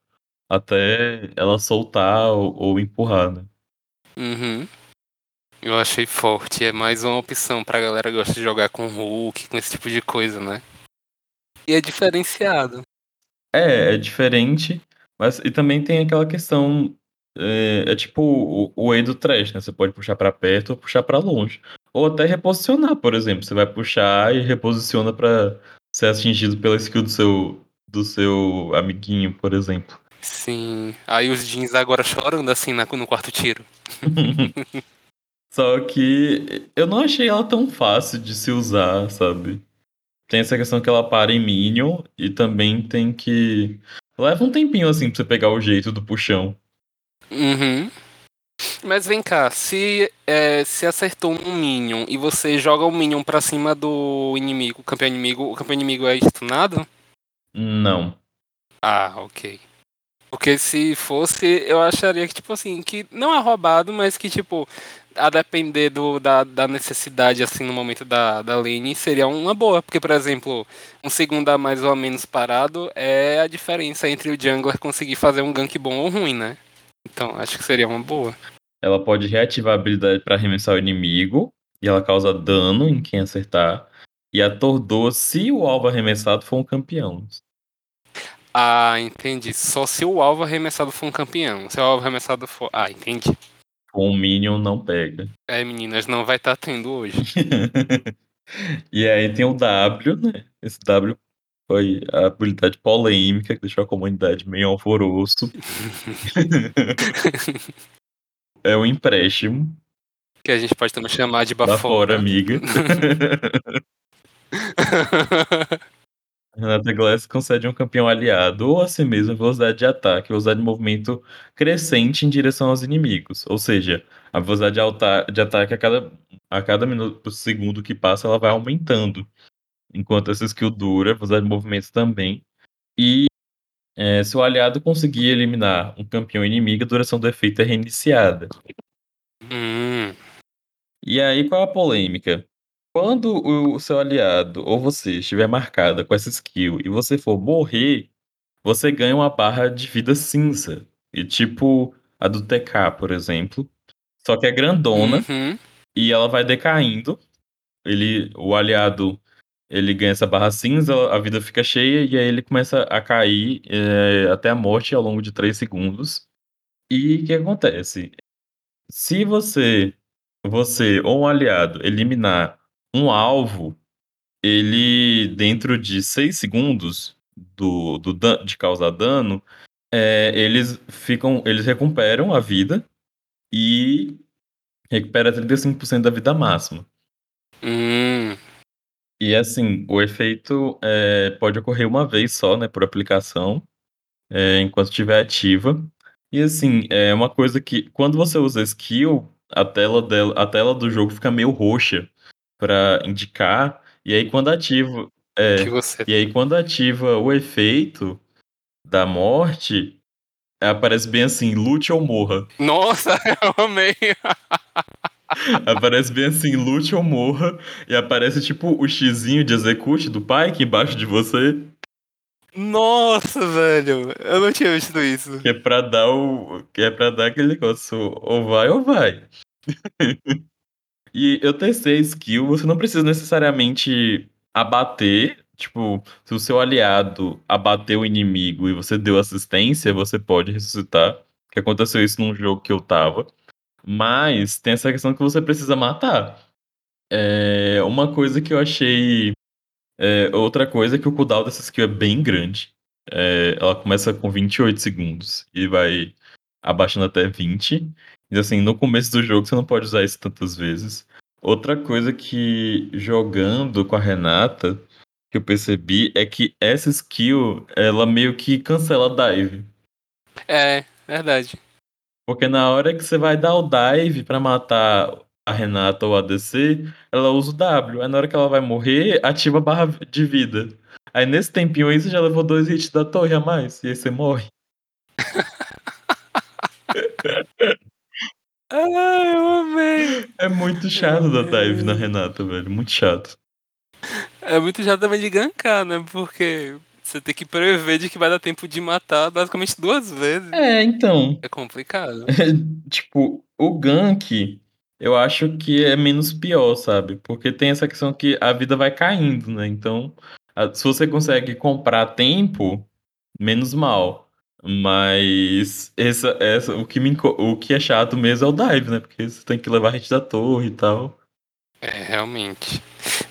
Speaker 1: até ela soltar ou, ou empurrar, né?
Speaker 2: Uhum. Eu achei forte. É mais uma opção pra galera que gosta de jogar com Hulk, com esse tipo de coisa, né? E é diferenciado.
Speaker 1: É, é diferente, Mas e também tem aquela questão. É, é tipo o, o E do trash, né? Você pode puxar pra perto ou puxar pra longe. Ou até reposicionar, por exemplo. Você vai puxar e reposiciona pra ser atingido pela skill do seu, do seu amiguinho, por exemplo.
Speaker 2: Sim. Aí os jeans agora chorando assim na- no quarto tiro. [laughs]
Speaker 1: Só que eu não achei ela tão fácil de se usar, sabe? Tem essa questão que ela para em Minion e também tem que. Leva um tempinho assim pra você pegar o jeito do puxão.
Speaker 2: Uhum. Mas vem cá, se, é, se acertou um Minion e você joga o Minion pra cima do inimigo, o campeão inimigo, o campeão inimigo é stunado?
Speaker 1: Não.
Speaker 2: Ah, ok. Porque se fosse, eu acharia que, tipo assim, que não é roubado, mas que, tipo, a depender do, da, da necessidade, assim, no momento da, da lane, seria uma boa. Porque, por exemplo, um segundo a mais ou a menos parado é a diferença entre o jungler conseguir fazer um gank bom ou ruim, né? Então, acho que seria uma boa.
Speaker 1: Ela pode reativar a habilidade pra arremessar o inimigo e ela causa dano em quem acertar. E atordoa se o alvo arremessado for um campeão.
Speaker 2: Ah, entendi. Só se o alvo arremessado for um campeão. Se o alvo arremessado for. Ah, entendi.
Speaker 1: Com o Minion não pega.
Speaker 2: É, meninas, não vai estar tendo hoje. [laughs]
Speaker 1: e aí tem o W, né? Esse W foi a habilidade polêmica que deixou a comunidade meio alvoroço. [laughs] é o empréstimo.
Speaker 2: Que a gente pode também chamar de bafora.
Speaker 1: fora, amiga. [laughs] Renata Glass concede a um campeão aliado ou a si mesmo velocidade de ataque, velocidade de movimento crescente em direção aos inimigos. Ou seja, a velocidade de, de ataque a cada, a cada minuto por segundo que passa, ela vai aumentando. Enquanto essa skill dura, a velocidade de movimento também. E é, se o aliado conseguir eliminar um campeão inimigo, a duração do efeito é reiniciada.
Speaker 2: Hum,
Speaker 1: E aí, qual a polêmica? Quando o seu aliado ou você estiver marcada com essa skill e você for morrer, você ganha uma barra de vida cinza. E tipo a do TK, por exemplo. Só que é grandona
Speaker 2: uhum.
Speaker 1: e ela vai decaindo. Ele, o aliado, ele ganha essa barra cinza, a vida fica cheia e aí ele começa a cair é, até a morte ao longo de 3 segundos. E o que acontece? Se você, você ou um aliado eliminar um alvo, ele dentro de 6 segundos do, do de causar dano, é, eles ficam, eles recuperam a vida e recupera 35% da vida máxima.
Speaker 2: Hum,
Speaker 1: E assim, o efeito é, pode ocorrer uma vez só, né, por aplicação, é, enquanto estiver ativa. E assim, é uma coisa que quando você usa skill, a tela dela, a tela do jogo fica meio roxa para indicar. E aí quando ativa, é,
Speaker 2: que você.
Speaker 1: e aí quando ativa o efeito da morte, aparece bem assim, lute ou morra.
Speaker 2: Nossa, [laughs] eu amei.
Speaker 1: Aparece bem assim, lute ou morra. E aparece tipo o xizinho de execute do Pike embaixo de você.
Speaker 2: Nossa, velho. Eu não tinha visto isso.
Speaker 1: Que é pra dar o. Que é pra dar aquele negócio. Ou vai ou vai. [laughs] e eu testei skill, você não precisa necessariamente abater. Tipo, se o seu aliado abateu o inimigo e você deu assistência, você pode ressuscitar. Que aconteceu isso num jogo que eu tava. Mas tem essa questão que você precisa matar. É, uma coisa que eu achei. é, outra coisa é que o cooldown dessa skill é bem grande. É, ela começa com 28 segundos e vai abaixando até 20. E assim, no começo do jogo você não pode usar isso tantas vezes. Outra coisa que jogando com a Renata, que eu percebi, é que essa skill, ela meio que cancela a dive.
Speaker 2: É, verdade.
Speaker 1: Porque na hora que você vai dar o dive pra matar a Renata ou a ADC, ela usa o W. Aí na hora que ela vai morrer, ativa a barra de vida. Aí nesse tempinho aí você já levou dois hits da torre a mais. E aí você morre. [laughs]
Speaker 2: Ah, eu amei.
Speaker 1: É muito chato dar dive na Renata, velho. Muito chato.
Speaker 2: É muito já também de gankar, né? Porque você tem que prever de que vai dar tempo de matar basicamente duas vezes.
Speaker 1: É, então.
Speaker 2: É complicado. [laughs]
Speaker 1: tipo, o gank, eu acho que é menos pior, sabe? Porque tem essa questão que a vida vai caindo, né? Então, se você consegue comprar tempo, menos mal. Mas essa, essa, o, que me, inco- o que é chato mesmo é o dive, né? Porque você tem que levar a gente da torre e tal.
Speaker 2: É, realmente.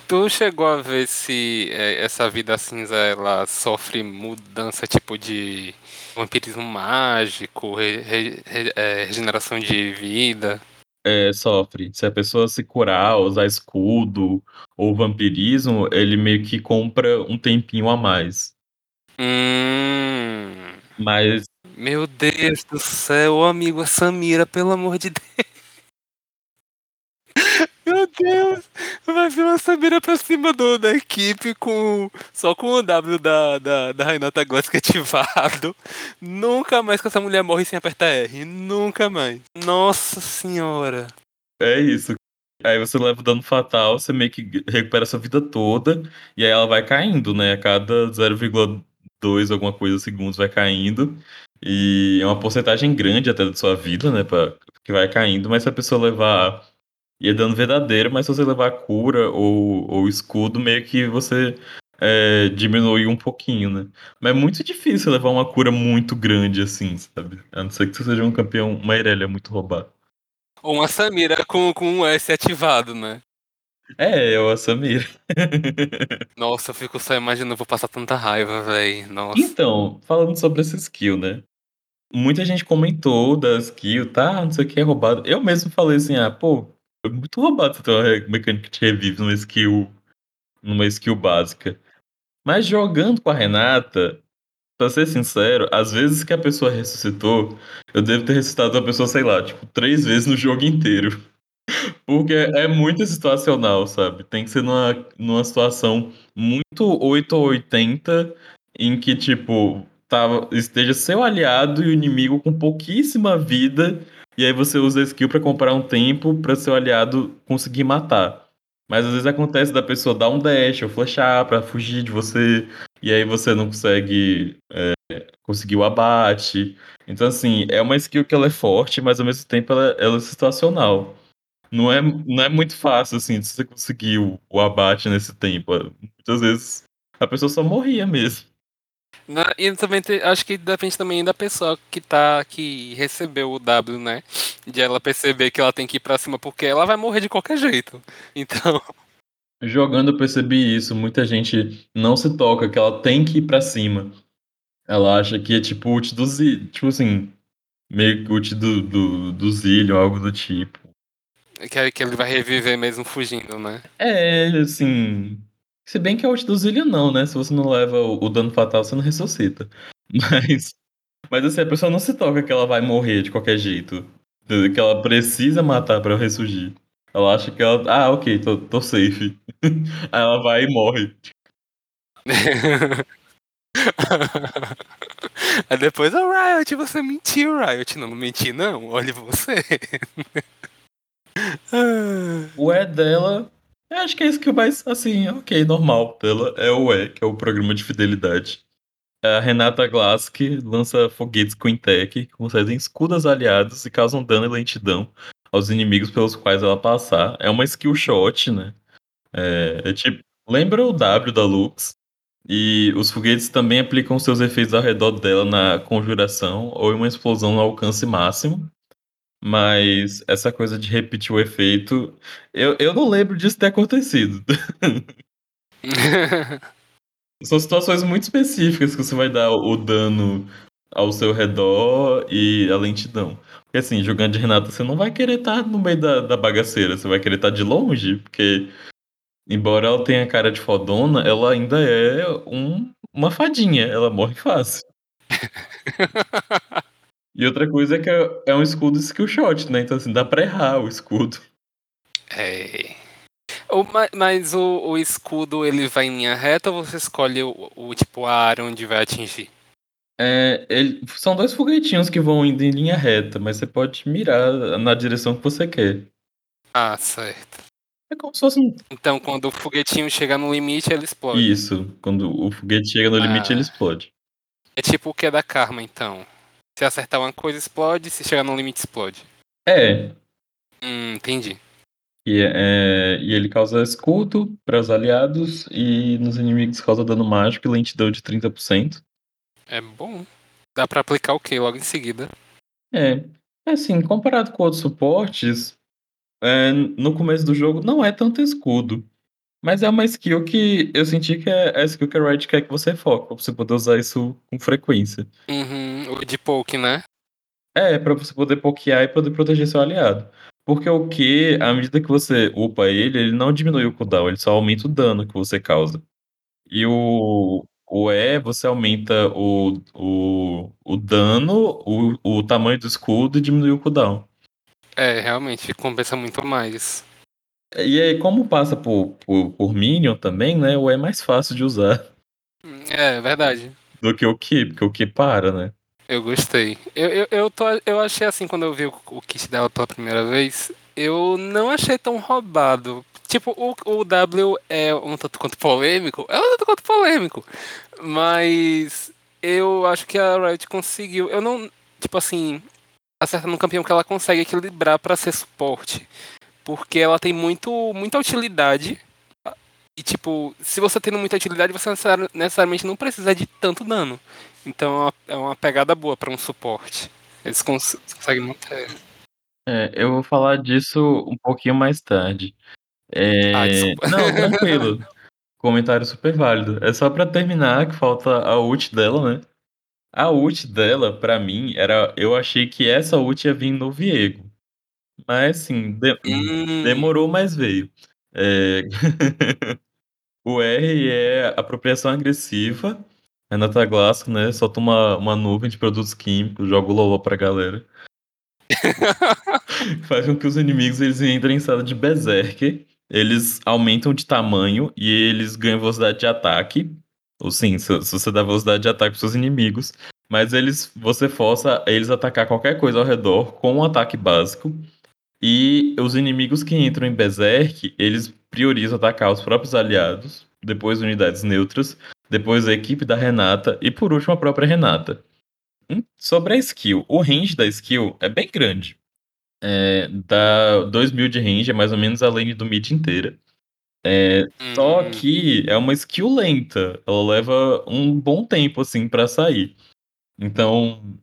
Speaker 2: Tu chegou a ver se é, essa vida cinza ela sofre mudança tipo de vampirismo mágico, re- re- re- é, regeneração de vida?
Speaker 1: É, sofre. Se a pessoa se curar, usar escudo ou vampirismo, ele meio que compra um tempinho a mais.
Speaker 2: Hum.
Speaker 1: Mas
Speaker 2: Meu Deus do céu, amigo, a Samira, pelo amor de Deus. [laughs] Meu Deus, vai vir uma Samira pra cima do, da equipe com só com o W da, da, da Renata Glask ativado. Nunca mais que essa mulher morre sem apertar R. Nunca mais. Nossa senhora.
Speaker 1: é isso. Aí você leva o dano fatal, você meio que recupera sua vida toda, e aí ela vai caindo, né? A cada 0,2 alguma coisa segundos vai caindo. E é uma porcentagem grande até da sua vida, né? Pra, que vai caindo, mas se a pessoa levar. E é dano verdadeiro, mas se você levar cura ou, ou escudo, meio que você é, diminui um pouquinho, né? Mas é muito difícil levar uma cura muito grande assim, sabe? A não ser que você seja um campeão, uma Irelia muito roubado.
Speaker 2: Ou uma Samira com, com um S ativado, né?
Speaker 1: É, é o Samir.
Speaker 2: Nossa, eu fico só imaginando, eu vou passar tanta raiva, véi. Nossa.
Speaker 1: Então, falando sobre essa skill, né? Muita gente comentou da skill, tá? Não sei o que é roubado. Eu mesmo falei assim, ah, pô, é muito roubado ter uma mecânica de revive numa skill, numa skill básica. Mas jogando com a Renata, pra ser sincero, às vezes que a pessoa ressuscitou, eu devo ter ressuscitado a pessoa, sei lá, tipo, três vezes no jogo inteiro. Porque é muito situacional, sabe? Tem que ser numa, numa situação muito 8 ou 80, em que, tipo, tava, esteja seu aliado e o inimigo com pouquíssima vida, e aí você usa a skill pra comprar um tempo pra seu aliado conseguir matar. Mas às vezes acontece da pessoa dar um dash ou flashar pra fugir de você, e aí você não consegue é, conseguir o abate. Então, assim, é uma skill que ela é forte, mas ao mesmo tempo ela, ela é situacional. Não é, não é muito fácil, assim, de você conseguir o, o abate nesse tempo. Muitas vezes a pessoa só morria mesmo.
Speaker 2: Na- E também te- acho que depende também da pessoa que tá que recebeu o W, né? De ela perceber que ela tem que ir pra cima porque ela vai morrer de qualquer jeito. [laughs] Então,
Speaker 1: Jogando eu percebi isso, muita gente não se toca, que ela tem que ir pra cima. Ela acha que é tipo ult do Zillion, tipo assim, meio que ult do, do, do Zillion, algo do tipo.
Speaker 2: Que, que ele vai reviver mesmo fugindo, né?
Speaker 1: É, assim. Se bem que ult do Zillion não, né? Se você não leva o, o dano fatal, você não ressuscita. [laughs] Mas. Mas assim, a pessoa não se toca que ela vai morrer de qualquer jeito. Que ela precisa matar pra ressurgir. Ela acha que ela. Ah, ok, tô, tô safe. [laughs] Aí ela vai e morre. [laughs]
Speaker 2: Aí depois, oh, Riot, você mentiu, Riot. Não, não menti, não. Olha você.
Speaker 1: O E dela. Eu acho que é isso que mais, assim, ok, normal dela. É o E, que é o programa de fidelidade. A Renata Glask lança foguetes Quintec, que concedem escudos aliados e causam dano e lentidão aos inimigos pelos quais ela passar. É uma skill shot, né? É, é tipo. Lembra o W da Lux? E os foguetes também aplicam seus efeitos ao redor dela na conjuração ou em uma explosão no alcance máximo. Mas essa coisa de repetir o efeito, eu, eu não lembro disso ter acontecido. [laughs] São situações muito específicas que você vai dar o dano ao seu redor e a lentidão. Porque assim, jogando de Renata, você não vai querer estar no meio da, da bagaceira, você vai querer estar de longe, porque embora ela tenha cara de fodona, ela ainda é um, uma fadinha, ela morre fácil. [laughs] E outra coisa é que é, é um escudo skill shot, né? Então assim, dá pra errar o escudo.
Speaker 2: É. O- ma- mas o, o escudo ele vai em linha reta ou você escolhe o, o tipo a área onde vai atingir?
Speaker 1: É, ele- são dois foguetinhos que vão indo em linha reta, mas você pode mirar na direção que você quer.
Speaker 2: Ah, certo.
Speaker 1: É como se fosse um...
Speaker 2: Então quando o foguetinho chegar no limite, ele explode.
Speaker 1: Isso, quando o foguete chega no limite,
Speaker 2: Ah.
Speaker 1: ele explode.
Speaker 2: É tipo o que é da Karma, então. Se acertar uma coisa, explode. Se chegar no limite, explode.
Speaker 1: É,
Speaker 2: Hum, entendi.
Speaker 1: e, é, e ele causa escudo para os aliados e nos inimigos causa dano mágico e lentidão de 30%.
Speaker 2: É bom. Dá pra aplicar o que logo em seguida?
Speaker 1: É, assim, comparado com outros suportes, é, no começo do jogo não é tanto escudo. Mas é uma skill que eu senti que é a skill que a Riot quer que você foque, pra você poder usar isso com frequência.
Speaker 2: Uhum, o de poke, né?
Speaker 1: É, pra você poder pokear e poder proteger seu aliado. Porque o Q, à medida que você upa ele, ele não diminui o cooldown, ele só aumenta o dano que você causa. E o, o E, você aumenta o, o, o dano, o, o tamanho do escudo e diminui o cooldown.
Speaker 2: É, realmente, compensa muito mais.
Speaker 1: E aí, como passa por, por, por Minion também, né? O é mais fácil de usar
Speaker 2: É, verdade.
Speaker 1: do que o Q, porque o Q para, né?
Speaker 2: Eu gostei. Eu, eu, eu, tô, eu achei assim, quando eu vi o, o kit dela pela primeira vez, eu não achei tão roubado. Tipo, o, o W é um tanto quanto polêmico. É um tanto quanto polêmico. Mas eu acho que a Riot conseguiu. Eu não. Tipo assim. Acerta num campeão que ela consegue equilibrar pra ser suporte. Porque ela tem muito, muita utilidade. E, tipo, se você tendo muita utilidade, você necessari- necessariamente não precisa de tanto dano. Então é uma, é pegada boa pra um suporte. Eles cons conseguem manter.
Speaker 1: É, eu vou falar disso um pouquinho mais tarde. É,
Speaker 2: Ah, desculpa.
Speaker 1: Não, [laughs] tranquilo. Comentário super válido. É só pra terminar que falta a ult dela, né? A ult dela, pra mim, era. Eu achei que essa ult ia vir no Viego. Mas assim, de-
Speaker 2: Hum,
Speaker 1: demorou, mas veio. É, [laughs] o R é apropriação agressiva. Renata Glasgow, né? Solta uma, uma nuvem de produtos químicos, joga o Lolo pra galera. [laughs] Faz com que os inimigos eles entrem em estado de berserker. Eles aumentam de tamanho e eles ganham velocidade de ataque. Ou sim, se, se você dá velocidade de ataque pros seus inimigos. Mas eles, você força eles a atacar qualquer coisa ao redor com um ataque básico. E os inimigos que entram em Berserk, eles priorizam atacar os próprios aliados, depois unidades neutras, depois a equipe da Renata e por último a própria Renata. Hum, Sobre a skill, o range da skill é bem grande. É, dá 2 mil de range, é mais ou menos a lane do mid inteira. É, só
Speaker 2: hum,
Speaker 1: que é uma skill lenta, ela leva um bom tempo assim pra sair. Então,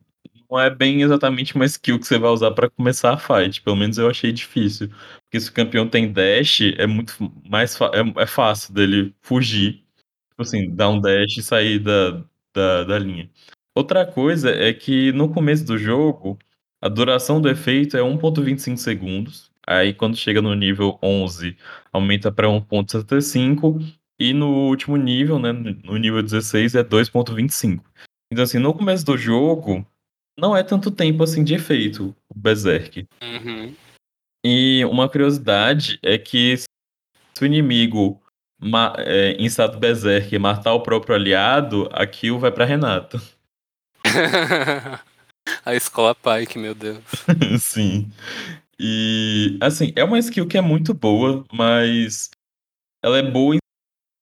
Speaker 1: não é bem exatamente uma skill que você vai usar pra começar a fight. Pelo menos eu achei difícil. Porque se o campeão tem dash, é muito mais é, é fácil dele fugir. Tipo assim, dar um dash e sair da, da, da linha. Outra coisa é que no começo do jogo, a duração do efeito é 1.25 segundos. Aí quando chega no nível 11, aumenta para 1.75. E no último nível, né, no nível 16, é 2.25. Então assim, no começo do jogo, não é tanto tempo assim de efeito, o Berserk.
Speaker 2: uhum.
Speaker 1: E uma curiosidade é que se o inimigo é, em estado Berserk matar o próprio aliado, a kill vai pra Renata. [laughs]
Speaker 2: A escola Pike, meu Deus. [laughs]
Speaker 1: Sim. E assim, é uma skill que é muito boa, mas ela é boa em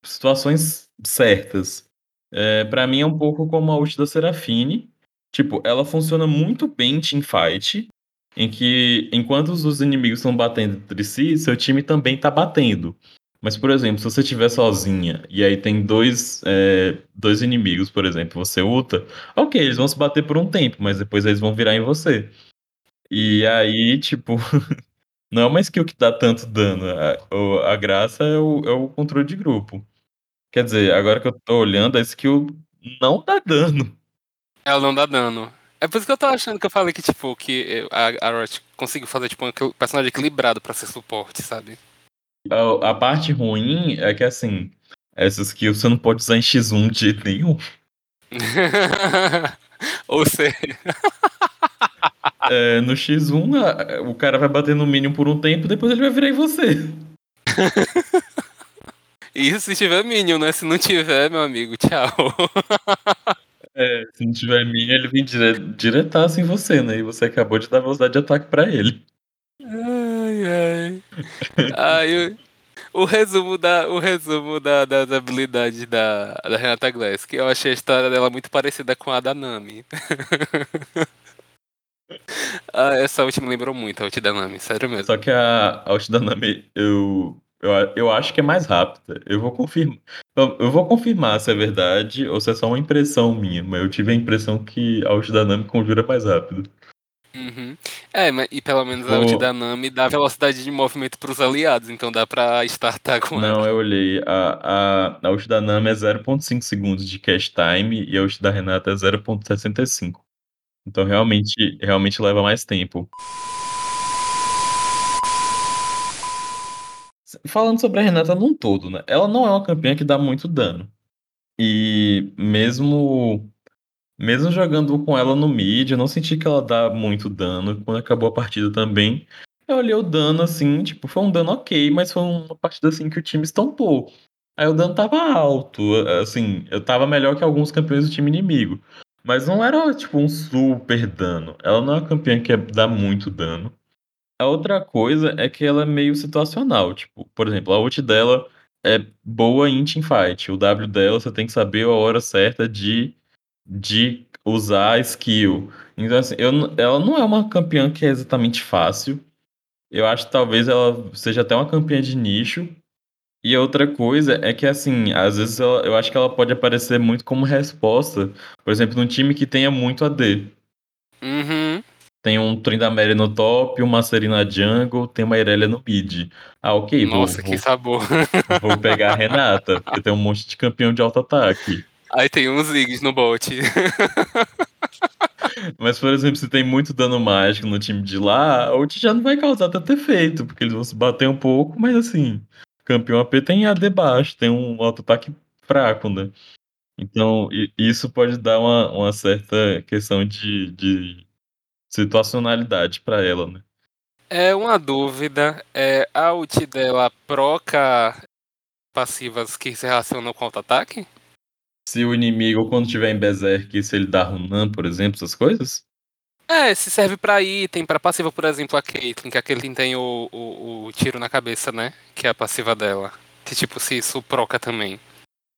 Speaker 1: situações certas. É, para mim é um pouco como a ult da Serafine. Tipo, ela funciona muito bem em teamfight, em que enquanto os inimigos estão batendo entre si, seu time também tá batendo. Mas, por exemplo, se você estiver sozinha e aí tem dois, é, dois inimigos, por exemplo, você ulta, ok, eles vão se bater por um tempo, mas depois eles vão virar em você. E aí, tipo, [laughs] não é uma skill que dá tanto dano. A, a graça é o, é o controle de grupo. Quer dizer, agora que eu tô olhando, a skill não dá dano.
Speaker 2: Ela não dá dano. É por isso que eu tô achando que eu falei que, tipo, que a, a Riot conseguiu fazer, tipo, um personagem equilibrado pra ser suporte, sabe?
Speaker 1: A, a parte ruim é que, assim, essa skill você não pode usar em X1 de jeito nenhum. [laughs]
Speaker 2: Ou seja,
Speaker 1: É, no X1, a- o cara vai bater no minion por um tempo, depois ele vai virar em você. [laughs]
Speaker 2: isso se tiver Minion, né? Se não tiver, meu amigo, tchau. [laughs]
Speaker 1: É, se não tiver minion, ele vem dire, diretaço em você, né? E você acabou de dar velocidade de ataque pra ele.
Speaker 2: Ai, ai. Ai, o, o resumo, da, o resumo da, das habilidades da, da Renata Glass, que eu achei a história dela muito parecida com a da Nami. [laughs] ah, essa ult me lembrou muito, a ult da Nami, sério mesmo.
Speaker 1: Só que a, a ult da Nami, eu, Eu, eu acho que é mais rápida. Eu vou confirmar. Eu, eu vou confirmar se é verdade ou se é só uma impressão minha, mas eu tive a impressão que a Nami conjura mais rápido.
Speaker 2: Uhum. É, mas, e pelo menos a Nami dá velocidade de movimento pros aliados, então dá pra startar com
Speaker 1: Não,
Speaker 2: ela.
Speaker 1: eu olhei. A, a, a Nami é 0.5 segundos de cast time e a ult da Renata é 0.65. Então realmente, realmente leva mais tempo. Falando sobre a Renata num todo, né? Ela não é uma campeã que dá muito dano. E mesmo mesmo jogando com ela no mid, eu não senti que ela dá muito dano. Quando acabou a partida também, eu olhei o dano assim, tipo, foi um dano ok, mas foi uma partida assim que o time estampou. Aí o dano tava alto, assim, eu tava melhor que alguns campeões do time inimigo. Mas não era, tipo, um super dano. Ela não é uma campeã que dá muito dano. A outra coisa é que ela é meio situacional. Tipo, por exemplo, a ult dela é boa em teamfight. O W dela você tem que saber a hora certa de, de usar a skill. Então, assim, eu, ela não é uma campeã que é exatamente fácil. Eu acho que talvez ela seja até uma campeã de nicho. E outra coisa é que, assim, às vezes ela- eu acho que ela pode aparecer muito como resposta, por exemplo, num time que tenha muito AD.
Speaker 2: Uhum.
Speaker 1: Tem um Tryndamere no top, uma Serena jungle, tem uma Irelia no mid. Ah, ok, vou,
Speaker 2: Nossa, que
Speaker 1: vou,
Speaker 2: sabor. [laughs]
Speaker 1: vou pegar a Renata, porque tem um monte de campeão de alto ataque.
Speaker 2: Aí tem uns Ziggs no bot. [laughs]
Speaker 1: Mas, por exemplo, se tem muito dano mágico no time de lá, a ult já não vai causar tanto efeito, porque eles vão se bater um pouco, mas assim, campeão AP tem AD baixo, tem um alto ataque fraco, né? Então, isso pode dar uma, uma certa questão de, de situacionalidade pra ela, né?
Speaker 2: É uma dúvida. É, a ult dela proca passivas que se relacionam com auto-ataque?
Speaker 1: Se o inimigo, quando tiver em Berserk, se ele dá Runan, por exemplo, essas coisas?
Speaker 2: É, se serve pra item, pra passiva, por exemplo, a Caitlyn, que a Caitlyn tem o, o, o tiro na cabeça, né? Que é a passiva dela. Que tipo, se isso proca também.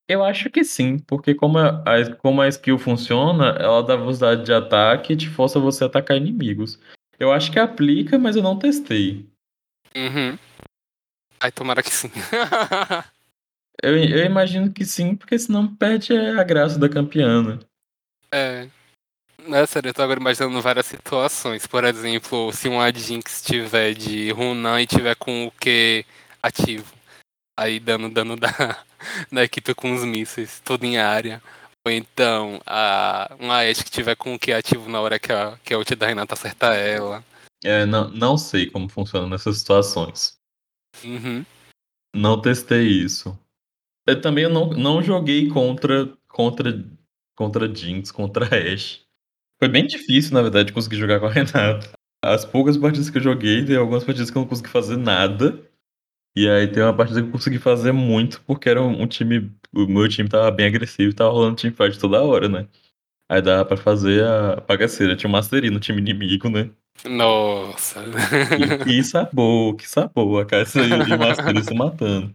Speaker 1: Eu acho que sim, porque como a, a- como a skill funciona, ela dá velocidade de ataque e te força você a atacar inimigos. Eu acho que aplica, mas eu não testei.
Speaker 2: Uhum. Ai, tomara que sim. [laughs]
Speaker 1: Eu, eu imagino que sim, porque senão perde a graça da campeã, né?
Speaker 2: é. Não, é sério, eu tô agora imaginando várias situações. Por exemplo, se um Jinx tiver de Runan e tiver com o Q ativo. Aí dando dano da, [laughs] da equipe com os mísseis, tudo em área. Ou então, a, um Ash que tiver com o Q ativo na hora que a, que a ult da Renata acerta ela.
Speaker 1: É, não, não sei como funciona nessas situações.
Speaker 2: Uhum.
Speaker 1: Não testei isso. Eu também não, não joguei contra, contra, contra Jinx, contra Ashe. Foi bem difícil, na verdade, conseguir jogar com a Renata. As poucas partidas que eu joguei, tem algumas partidas que eu não consegui fazer nada. E aí tem uma partida que eu consegui fazer muito, porque era um, um time. O meu time tava bem agressivo e tava rolando teamfight toda hora, né? Aí dava pra fazer a bagaceira. Tinha o Mastery no time inimigo, né?
Speaker 2: Nossa.
Speaker 1: E [laughs] que sabor, que sabor. A Cássia e o Mastery se matando.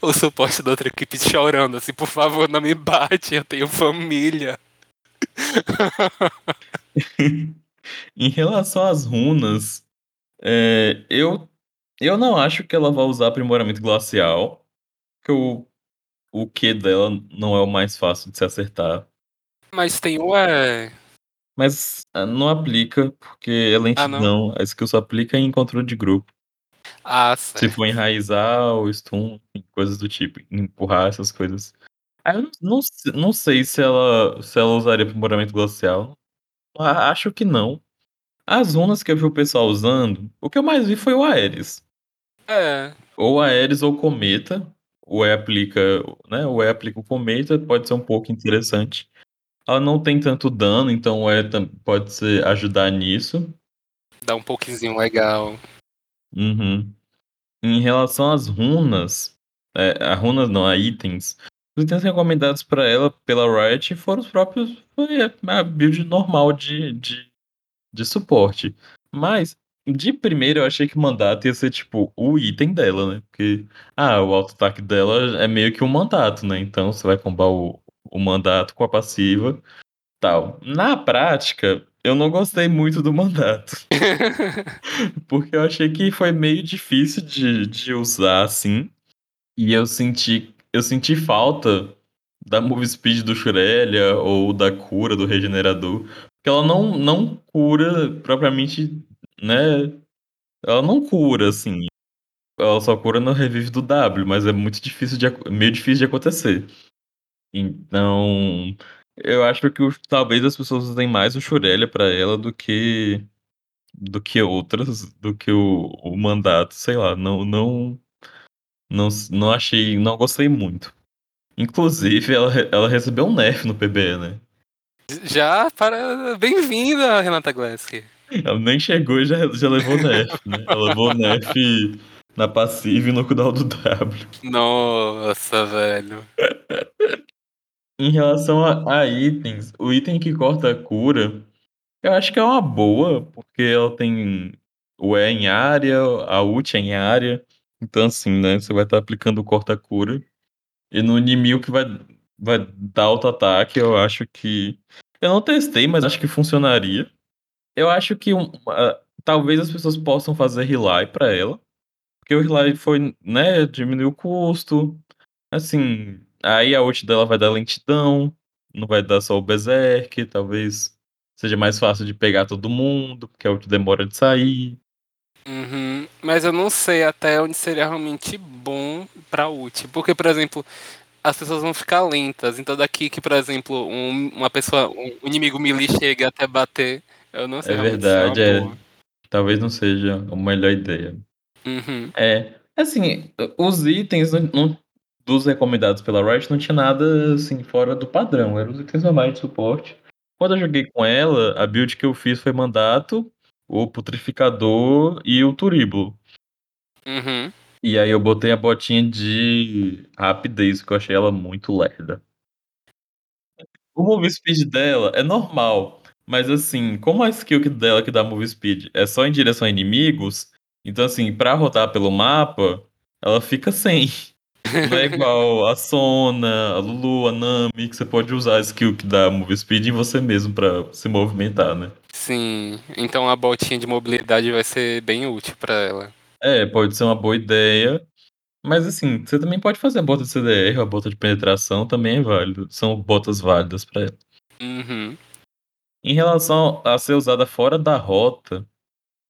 Speaker 2: o suporte da outra equipe chorando assim, por favor, não me bate, eu tenho família. [laughs]
Speaker 1: em relação às runas, é, eu, eu não acho que ela vai usar aprimoramento glacial, porque o, o Q dela não é o mais fácil de se acertar.
Speaker 2: Mas tem o é.
Speaker 1: Mas ah, não aplica, porque é lentidão. a skill só aplica em controle de grupo.
Speaker 2: Ah,
Speaker 1: Se
Speaker 2: certo.
Speaker 1: for enraizar ou stun, coisas do tipo, empurrar essas coisas. Aí eu não, não, se- não sei se ela, se ela usaria aprimoramento glacial. A- Acho que não. As runas que eu vi o pessoal usando, o que eu mais vi foi o Aeres.
Speaker 2: É.
Speaker 1: Ou Aeres ou Cometa. O E aplica, né? O E aplica o Cometa, pode ser um pouco interessante. Ela não tem tanto dano, então o E pode ser, ajudar nisso.
Speaker 2: Dá um pouquinho legal.
Speaker 1: Uhum. Em relação às runas, é, a runas não, a itens, os itens recomendados para ela pela Riot foram os próprios, foi a- a build normal de, de, de suporte. Mas, de primeiro, eu achei que o mandato ia ser, tipo, o item dela, né? Porque, ah, o auto-ataque dela é meio que um mandato, né? Então, você vai combar o, o mandato com a passiva tal. Na prática, eu não gostei muito do mandato. [laughs] porque eu achei que foi meio difícil de, de usar, assim. E eu senti, eu senti falta da move speed do Shurelia ou da cura do regenerador. Porque ela não, não cura propriamente, né? Ela não cura, assim. Ela só cura no revive do W, mas é muito difícil de, meio difícil de acontecer. Então, eu acho que talvez as pessoas usem mais o Shurelia pra ela do que do que outras, do que o, o mandato, sei lá, não não não, não achei, não gostei muito. Inclusive, ela, ela recebeu um nerf no PB, né?
Speaker 2: Já para. Bem-vinda, Renata Glesk.
Speaker 1: Ela nem chegou e já, já levou nerf, né? Ela levou nerf na passiva e no cooldown do W.
Speaker 2: Nossa, velho.
Speaker 1: em relação a, a, itens, o item que corta a cura, eu acho que é uma boa, porque ela tem o E em área, a ult é em área. Então, assim, né? Você vai estar aplicando o corta-cura. E no inimigo que vai, vai dar auto-ataque, eu acho que. Eu não testei, mas acho que funcionaria. Eu acho que um, talvez as pessoas possam fazer rely para ela. Porque o rely foi, né, diminuiu o custo. Assim, aí a ult dela vai dar lentidão, não vai dar só o berserk, talvez seja mais fácil de pegar todo mundo, porque a ult demora de sair.
Speaker 2: Uhum, mas eu não sei até onde seria realmente bom pra ult. Porque, por exemplo, as pessoas vão ficar lentas. Então daqui que, por exemplo, um, uma pessoa, um inimigo melee chega até bater, eu não sei.
Speaker 1: É verdade, é. Talvez não seja a melhor ideia.
Speaker 2: Uhum.
Speaker 1: É, assim, os itens não, não, dos recomendados pela Riot não tinha nada assim fora do padrão. Eram os itens normais de suporte. Quando eu joguei com ela, a build que eu fiz foi mandato, o Putrificador e o Turibo.
Speaker 2: Uhum.
Speaker 1: E aí eu botei a botinha de rapidez, que eu achei ela muito lerda. O move speed dela é normal, mas assim, como a skill dela que dá move speed é só em direção a inimigos, então assim, pra rodar pelo mapa, ela fica sem. [laughs] Não é igual a Sona, a Lulu, a Nami, que você pode usar a skill que dá move speed em você mesmo para se movimentar, né?
Speaker 2: Sim, então a botinha de mobilidade vai ser bem útil para ela.
Speaker 1: É, pode ser uma boa ideia. Mas assim, você também pode fazer a bota de CDR, a bota de penetração também é válido. São botas válidas para ela.
Speaker 2: Uhum.
Speaker 1: Em relação a ser usada fora da rota,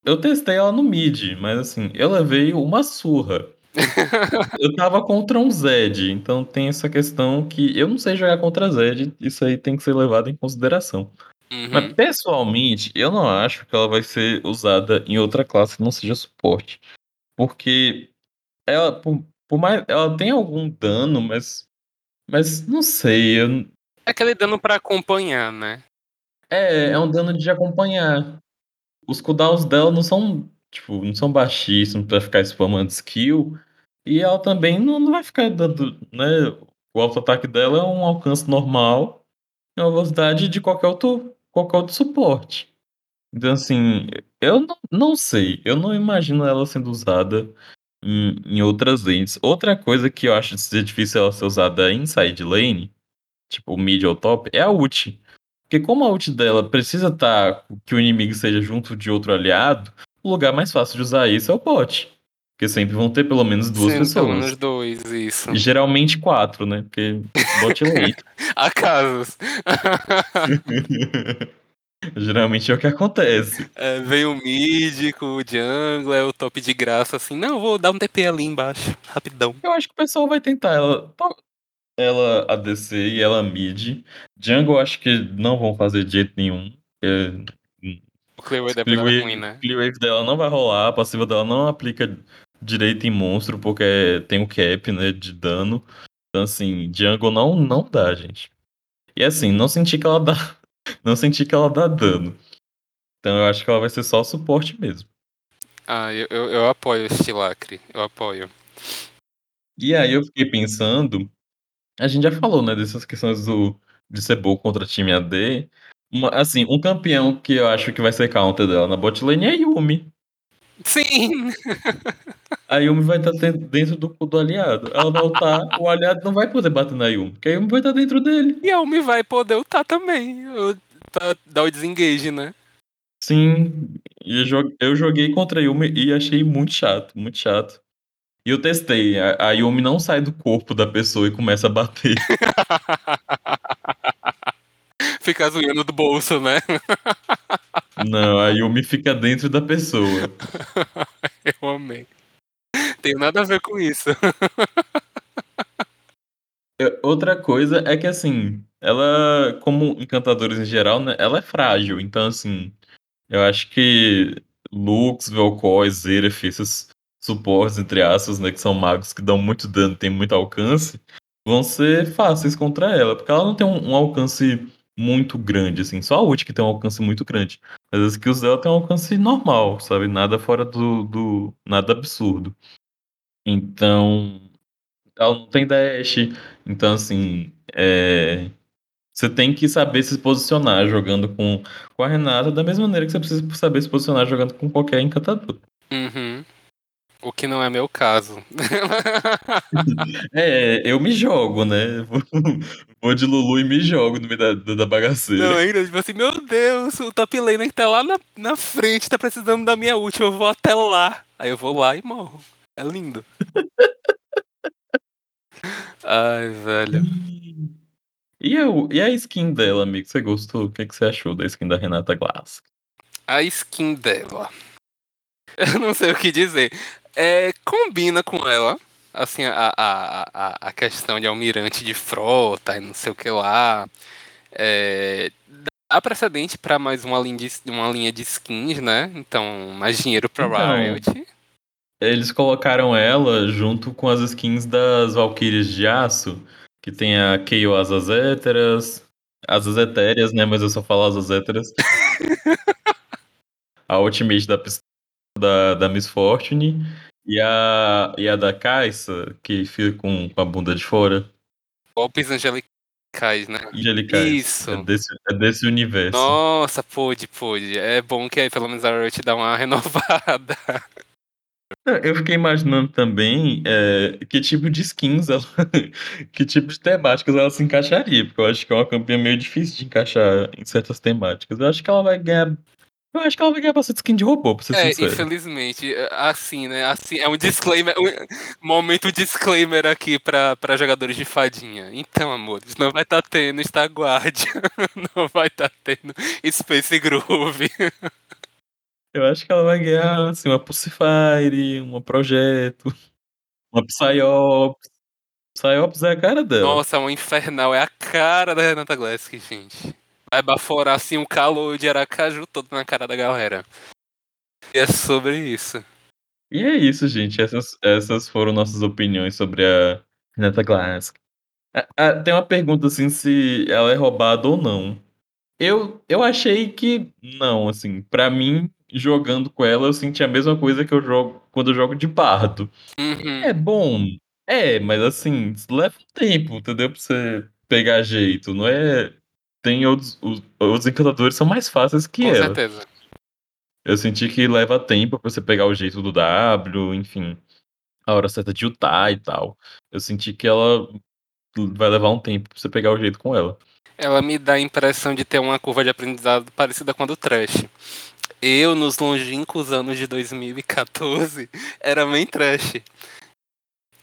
Speaker 1: eu testei ela no mid, mas assim, eu levei uma surra. [laughs] eu tava contra um Zed, então tem essa questão que eu não sei jogar contra Zed, isso aí tem que ser levado em consideração.
Speaker 2: Uhum.
Speaker 1: Mas pessoalmente, eu não acho que ela vai ser usada em outra classe que não seja suporte. Porque ela, por, por mais. Ela tem algum dano, mas. Mas não sei. Eu...
Speaker 2: É aquele dano para acompanhar, né?
Speaker 1: É, é um dano de acompanhar. Os cooldowns dela não são. Tipo, não são baixíssimos pra ficar spamando skill. E ela também não, não vai ficar dando. Né? O auto-ataque dela é um alcance normal. É uma velocidade de qualquer outro, qualquer outro suporte. Então, assim, eu não, não sei. Eu não imagino ela sendo usada em, em outras lanes. Outra coisa que eu acho difícil ela ser usada em side lane, tipo mid ou top, é a ult. Porque como a ult dela precisa estar tá, que o inimigo seja junto de outro aliado, o lugar mais fácil de usar isso é o bot. Porque sempre vão ter pelo menos duas
Speaker 2: Sim,
Speaker 1: pessoas.
Speaker 2: Pelo menos dois, isso.
Speaker 1: E geralmente quatro, né? Porque bot é late. [laughs]
Speaker 2: Há casos. [laughs]
Speaker 1: Geralmente é o que acontece.
Speaker 2: É, vem o mid com o jungle, é o top de graça, assim, não, vou dar um TP ali embaixo, rapidão.
Speaker 1: Eu acho que o pessoal vai tentar ela. Ela ADC e ela mid. Jungle acho que não vão fazer de jeito nenhum. É...
Speaker 2: O clear wave dela é ruim, né?
Speaker 1: O clear wave dela não vai rolar, a passiva dela não aplica direito em monstro, porque tem o cap, né, de dano. Então, assim, jungle não, não dá, gente. E assim, não senti que ela dá [laughs] não senti que ela dá dano. Então eu acho que ela vai ser só suporte mesmo.
Speaker 2: Ah, eu, eu, eu apoio este lacre. Eu apoio.
Speaker 1: E aí eu fiquei pensando. A gente já falou, né, dessas questões do, de ser bom contra time AD. Uma, assim, um campeão que eu acho que vai ser counter dela na bot lane é a Yumi.
Speaker 2: Sim!
Speaker 1: A Yumi vai estar dentro do, do aliado. Ela vai ultar, o aliado não vai poder bater na Yumi, porque a Yumi vai estar dentro dele.
Speaker 2: E a Yumi vai poder ultar também. Pra dar o desengage, né?
Speaker 1: Sim, eu joguei contra a Yumi e achei muito chato, muito chato. E eu testei, a a Yumi não sai do corpo da pessoa e começa a bater. [laughs]
Speaker 2: Fica zoando do bolso, né?
Speaker 1: Não, a Yumi fica dentro da pessoa. [laughs]
Speaker 2: Eu amei. Tem nada a ver com isso.
Speaker 1: Outra coisa é que, assim, ela, como encantadores em geral, né, ela é frágil. Então, assim, eu acho que Lux, Vel'Koz, Zeref, esses suportes, entre aspas, né, que são magos que dão muito dano, tem muito alcance, vão ser fáceis contra ela, porque ela não tem um, um alcance muito grande, assim. Só a ult que tem um alcance muito grande. Mas as skills dela tem um alcance normal, sabe? Nada fora do. do nada absurdo. Então. Ela não tem dash. Então, assim. É, você tem que saber se posicionar jogando com, com a Renata, da mesma maneira que você precisa saber se posicionar jogando com qualquer encantador.
Speaker 2: Uhum. O que não é meu caso. [laughs]
Speaker 1: É, eu me jogo, né? [laughs] Vou, de Lulu e me jogo no meio da, da, da bagaceira.
Speaker 2: Não, ainda, tipo assim, meu Deus, o top laner que tá lá na, na frente, tá precisando da minha ult, eu vou até lá. Aí eu vou lá e morro. É lindo. [laughs] Ai, velho.
Speaker 1: E a, e a skin dela, amigo? Você gostou? O que, que você achou da skin da Renata Glass?
Speaker 2: A skin dela. [laughs] Eu não sei o que dizer. É, combina com ela. Assim, a, a, a, a questão de almirante de frota e não sei o que lá. É, dá precedente para mais uma linha, de, uma linha de skins, né? Então, mais dinheiro pra
Speaker 1: Então,
Speaker 2: Riot.
Speaker 1: Eles colocaram ela junto com as skins das Valkyries de Aço, que tem a Kayle Asas Héteras, Asas Etéreas, né? Mas eu só falo Asas Héteras. [laughs] a Ultimate da, da, da Miss Fortune e a, e a da Kai'Sa, que fica com, com a bunda de fora.
Speaker 2: Golpes angelicais, né?
Speaker 1: Angelicais.
Speaker 2: Isso.
Speaker 1: É desse, é desse universo.
Speaker 2: Nossa, pôde, pôde. É bom que aí pelo menos a Riot dá uma [laughs] renovada.
Speaker 1: Eu fiquei imaginando também é, que tipo de skins ela. [laughs] que tipo de temáticas ela se encaixaria, porque eu acho que é uma campanha meio difícil de encaixar em certas temáticas. Eu acho que ela vai ganhar. Eu acho que ela vai ganhar bastante skin de robô, pra ser
Speaker 2: É,
Speaker 1: sincero.
Speaker 2: infelizmente, assim, né? Assim, é um disclaimer, um momento disclaimer aqui pra, pra jogadores de fadinha. Então, amores, não vai estar tá tendo Star Guardian, [laughs] não vai estar tá tendo Space Groove.
Speaker 1: Eu acho que ela vai ganhar assim, uma Pulsifire, uma Projeto, uma Psyops. Psyops é a cara dela.
Speaker 2: Nossa, uma Infernal é a cara da Renata Glask, gente. Vai baforar assim um calor de Aracaju todo na cara da galera. E é sobre isso.
Speaker 1: E é isso, gente. Essas, essas foram nossas opiniões sobre a Renata Glass. Ah, ah, tem uma pergunta assim se ela é roubada ou não. Eu, eu achei que não, assim. Pra mim, jogando com ela, eu senti a mesma coisa que eu jogo quando eu jogo de bardo.
Speaker 2: Uhum.
Speaker 1: É bom, é, mas assim, leva um tempo, entendeu? Pra você pegar jeito. Não é. Tem outros. Os, os encantadores são mais fáceis que
Speaker 2: Com
Speaker 1: ela.
Speaker 2: certeza.
Speaker 1: Eu senti que leva tempo pra você pegar o jeito do W, enfim, a hora certa de ultar e tal. Eu senti que ela vai levar um tempo pra você pegar o jeito com ela.
Speaker 2: Ela me dá a impressão de ter uma curva de aprendizado parecida com a do Trash. Eu, nos longínquos anos de 2014, era main Trash.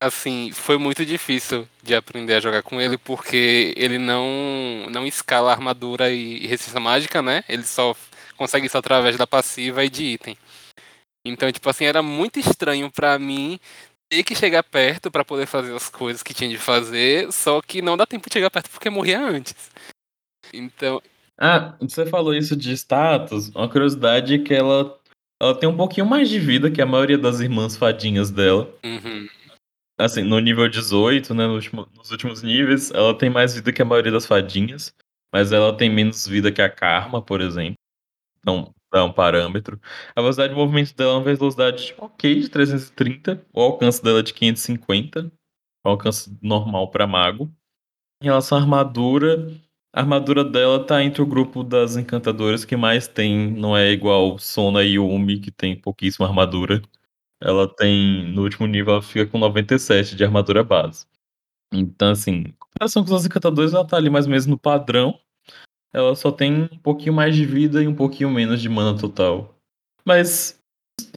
Speaker 2: Assim, foi muito difícil de aprender a jogar com ele, porque ele não, não escala armadura e resistência mágica, né? Ele só consegue isso através da passiva e de item. Então, tipo assim, era muito estranho pra mim ter que chegar perto pra poder fazer as coisas que tinha de fazer, só que não dá tempo de chegar perto porque morria antes. Então,
Speaker 1: Ah, você falou isso de status. Uma curiosidade é que ela, ela tem um pouquinho mais de vida que a maioria das irmãs fadinhas dela.
Speaker 2: uhum,
Speaker 1: Assim, no nível 18, né, no último- nos últimos níveis, ela tem mais vida que a maioria das fadinhas, mas ela tem menos vida que a Karma, por exemplo. Então, dá um parâmetro. A velocidade de movimento dela é uma velocidade ok de 330, o alcance dela é de 550, alcance normal para mago. Em relação à armadura, a armadura dela tá entre o grupo das encantadoras que mais tem, não é igual Sona e Yumi, que tem pouquíssima armadura. Ela tem, no último nível, ela fica com 97 de armadura base. Então, assim, em comparação com os encantadores, ela tá ali mais ou menos no padrão. ela só tem um pouquinho mais de vida e um pouquinho menos de mana total. Mas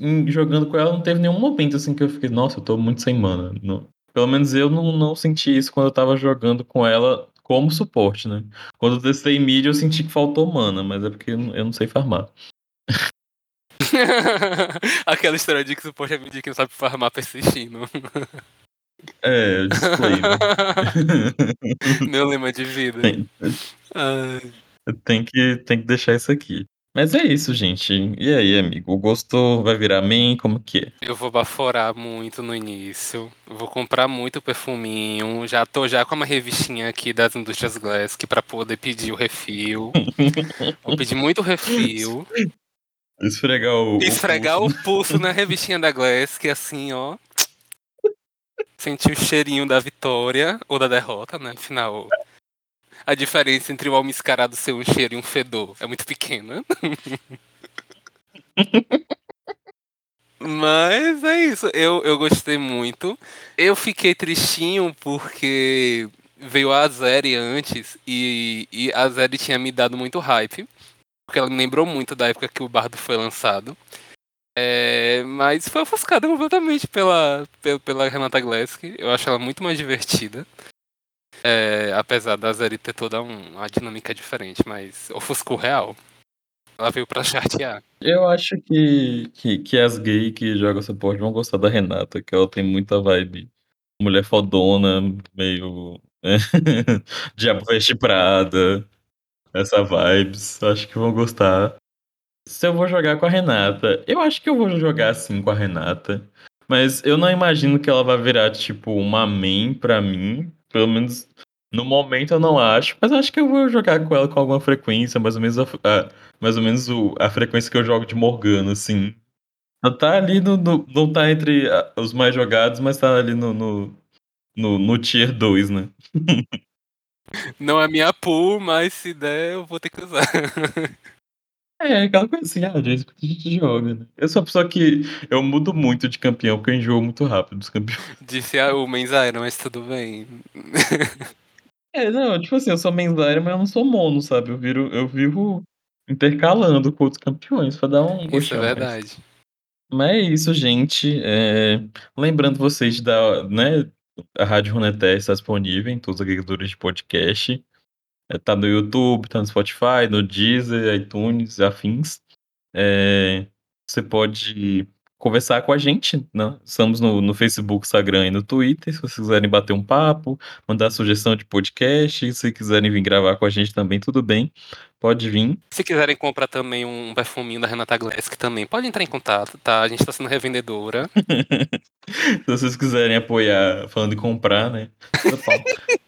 Speaker 1: em- jogando com ela não teve nenhum momento assim que eu fiquei, nossa, eu tô muito sem mana. Não- Pelo menos eu não, não senti isso quando eu tava jogando com ela como suporte, né? Quando eu testei mid eu senti que faltou mana, mas é porque eu não eu não sei farmar. [laughs] [laughs]
Speaker 2: Aquela história de que suporte é que não sabe farmar persistindo.
Speaker 1: É, disclaimer. [laughs]
Speaker 2: Meu lema de vida.
Speaker 1: tem, tem que, tem que deixar isso aqui. Mas é isso, gente. E aí, amigo? Gostou? Vai virar main? Como que é?
Speaker 2: Eu vou baforar muito no início. Vou comprar muito perfuminho. Já tô já com uma revistinha aqui das indústrias Glask pra poder pedir o refil. [laughs] Vou pedir muito refil.
Speaker 1: Esfregar o. o
Speaker 2: Esfregar
Speaker 1: pulso.
Speaker 2: o pulso na revistinha da Glask, assim, ó. Sentir o cheirinho da vitória ou da derrota, né? Afinal, a diferença entre o almiscarado ser um cheiro e um fedor é muito pequena. Mas é isso, eu, eu gostei muito. Eu fiquei tristinho porque veio a Azeri antes e, e a Azeri tinha me dado muito hype. Porque ela me lembrou muito da época que o Bardo foi lançado. É, mas foi ofuscada completamente pela, pela, pela Renata Glask. Eu acho ela muito mais divertida. É, apesar da Azeri ter toda um- uma dinâmica diferente, mas ofuscou real. Ela veio pra chartear.
Speaker 1: Eu acho que, que, que as gays que jogam suporte vão gostar da Renata, que ela tem muita vibe. Mulher fodona, meio. [laughs] Diabo veste Prada. Essa vibes. Acho que vão gostar. Se eu vou jogar com a Renata, eu acho que eu vou jogar assim com a Renata. Mas eu não imagino que ela vai virar, tipo, uma main pra mim. Pelo menos no momento eu não acho. Mas acho que eu vou jogar com ela com alguma frequência, mais ou menos a, a- mais ou menos o- a frequência que eu jogo de Morgana, assim. Ela tá ali no, no- Não tá entre os mais jogados, mas tá ali no, no, no, no tier 2, né? [laughs]
Speaker 2: Não é minha pool, mas se der, eu vou ter que usar.
Speaker 1: É, aquela coisa assim, ah, que a gente joga, né? Eu sou uma pessoa que eu mudo muito de campeão, porque eu enjoo muito rápido dos campeões. [laughs]
Speaker 2: Disse a o Menzaira, mas tudo bem.
Speaker 1: É, não, tipo assim, eu sou mensário, mas eu não sou mono, sabe? Eu, viro, eu vivo intercalando com outros campeões pra dar um
Speaker 2: Isso é
Speaker 1: a mais.
Speaker 2: verdade.
Speaker 1: Mas é isso, gente. É, Lembrando vocês da, né, a Rádio Runeterra está disponível em todos os agregadores de podcast. É, tá no YouTube, tá no Spotify, no Deezer, iTunes, afins. É, você pode conversar com a gente, né? Estamos no, no Facebook, Instagram e no Twitter. Se vocês quiserem bater um papo, mandar sugestão de podcast, se quiserem vir gravar com a gente também, tudo bem. Pode vir.
Speaker 2: Se quiserem comprar também um perfuminho da Renata Glask também, pode entrar em contato, tá? A gente tá sendo revendedora. [laughs]
Speaker 1: Se vocês quiserem apoiar, falando em comprar, né?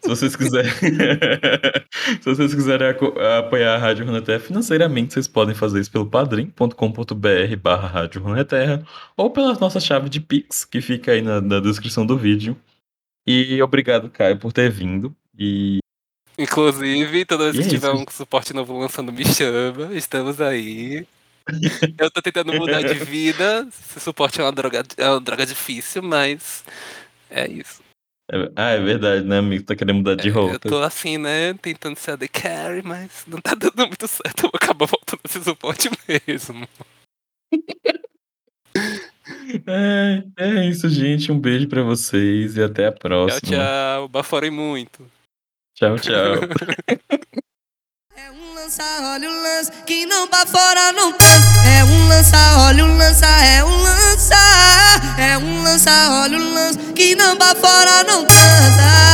Speaker 1: Se vocês quiserem. [laughs] Se vocês quiserem apoiar a Rádio Runeterra financeiramente, vocês podem fazer isso pelo padrim.com.br barra Rádio Runeterra ou pela nossa chave de Pix, que fica aí na, na descrição do vídeo. E obrigado, Caio, por ter vindo. E
Speaker 2: Inclusive, toda vez que
Speaker 1: é
Speaker 2: tiver um suporte novo lançando, me chama. Estamos aí. [laughs] Eu tô tentando mudar de vida. Esse suporte é uma droga, é uma droga difícil, mas é isso.
Speaker 1: é- ah, é verdade, né, amigo? Tá querendo mudar de
Speaker 2: Eu
Speaker 1: rota.
Speaker 2: tô assim, né? Tentando ser a The Carry, mas não tá dando muito certo. Eu vou acabar voltando esse suporte mesmo. [laughs]
Speaker 1: É, é isso, gente. Um beijo pra vocês e até a
Speaker 2: Tchau,
Speaker 1: próxima.
Speaker 2: tchau. Baforei muito.
Speaker 1: Tchau, tchau. [laughs]
Speaker 5: É um lança, olha o lança, que não pra fora não transa. É um lança, olha o lança, é um lança. É um lança, olha o lança, que não pra fora não transa.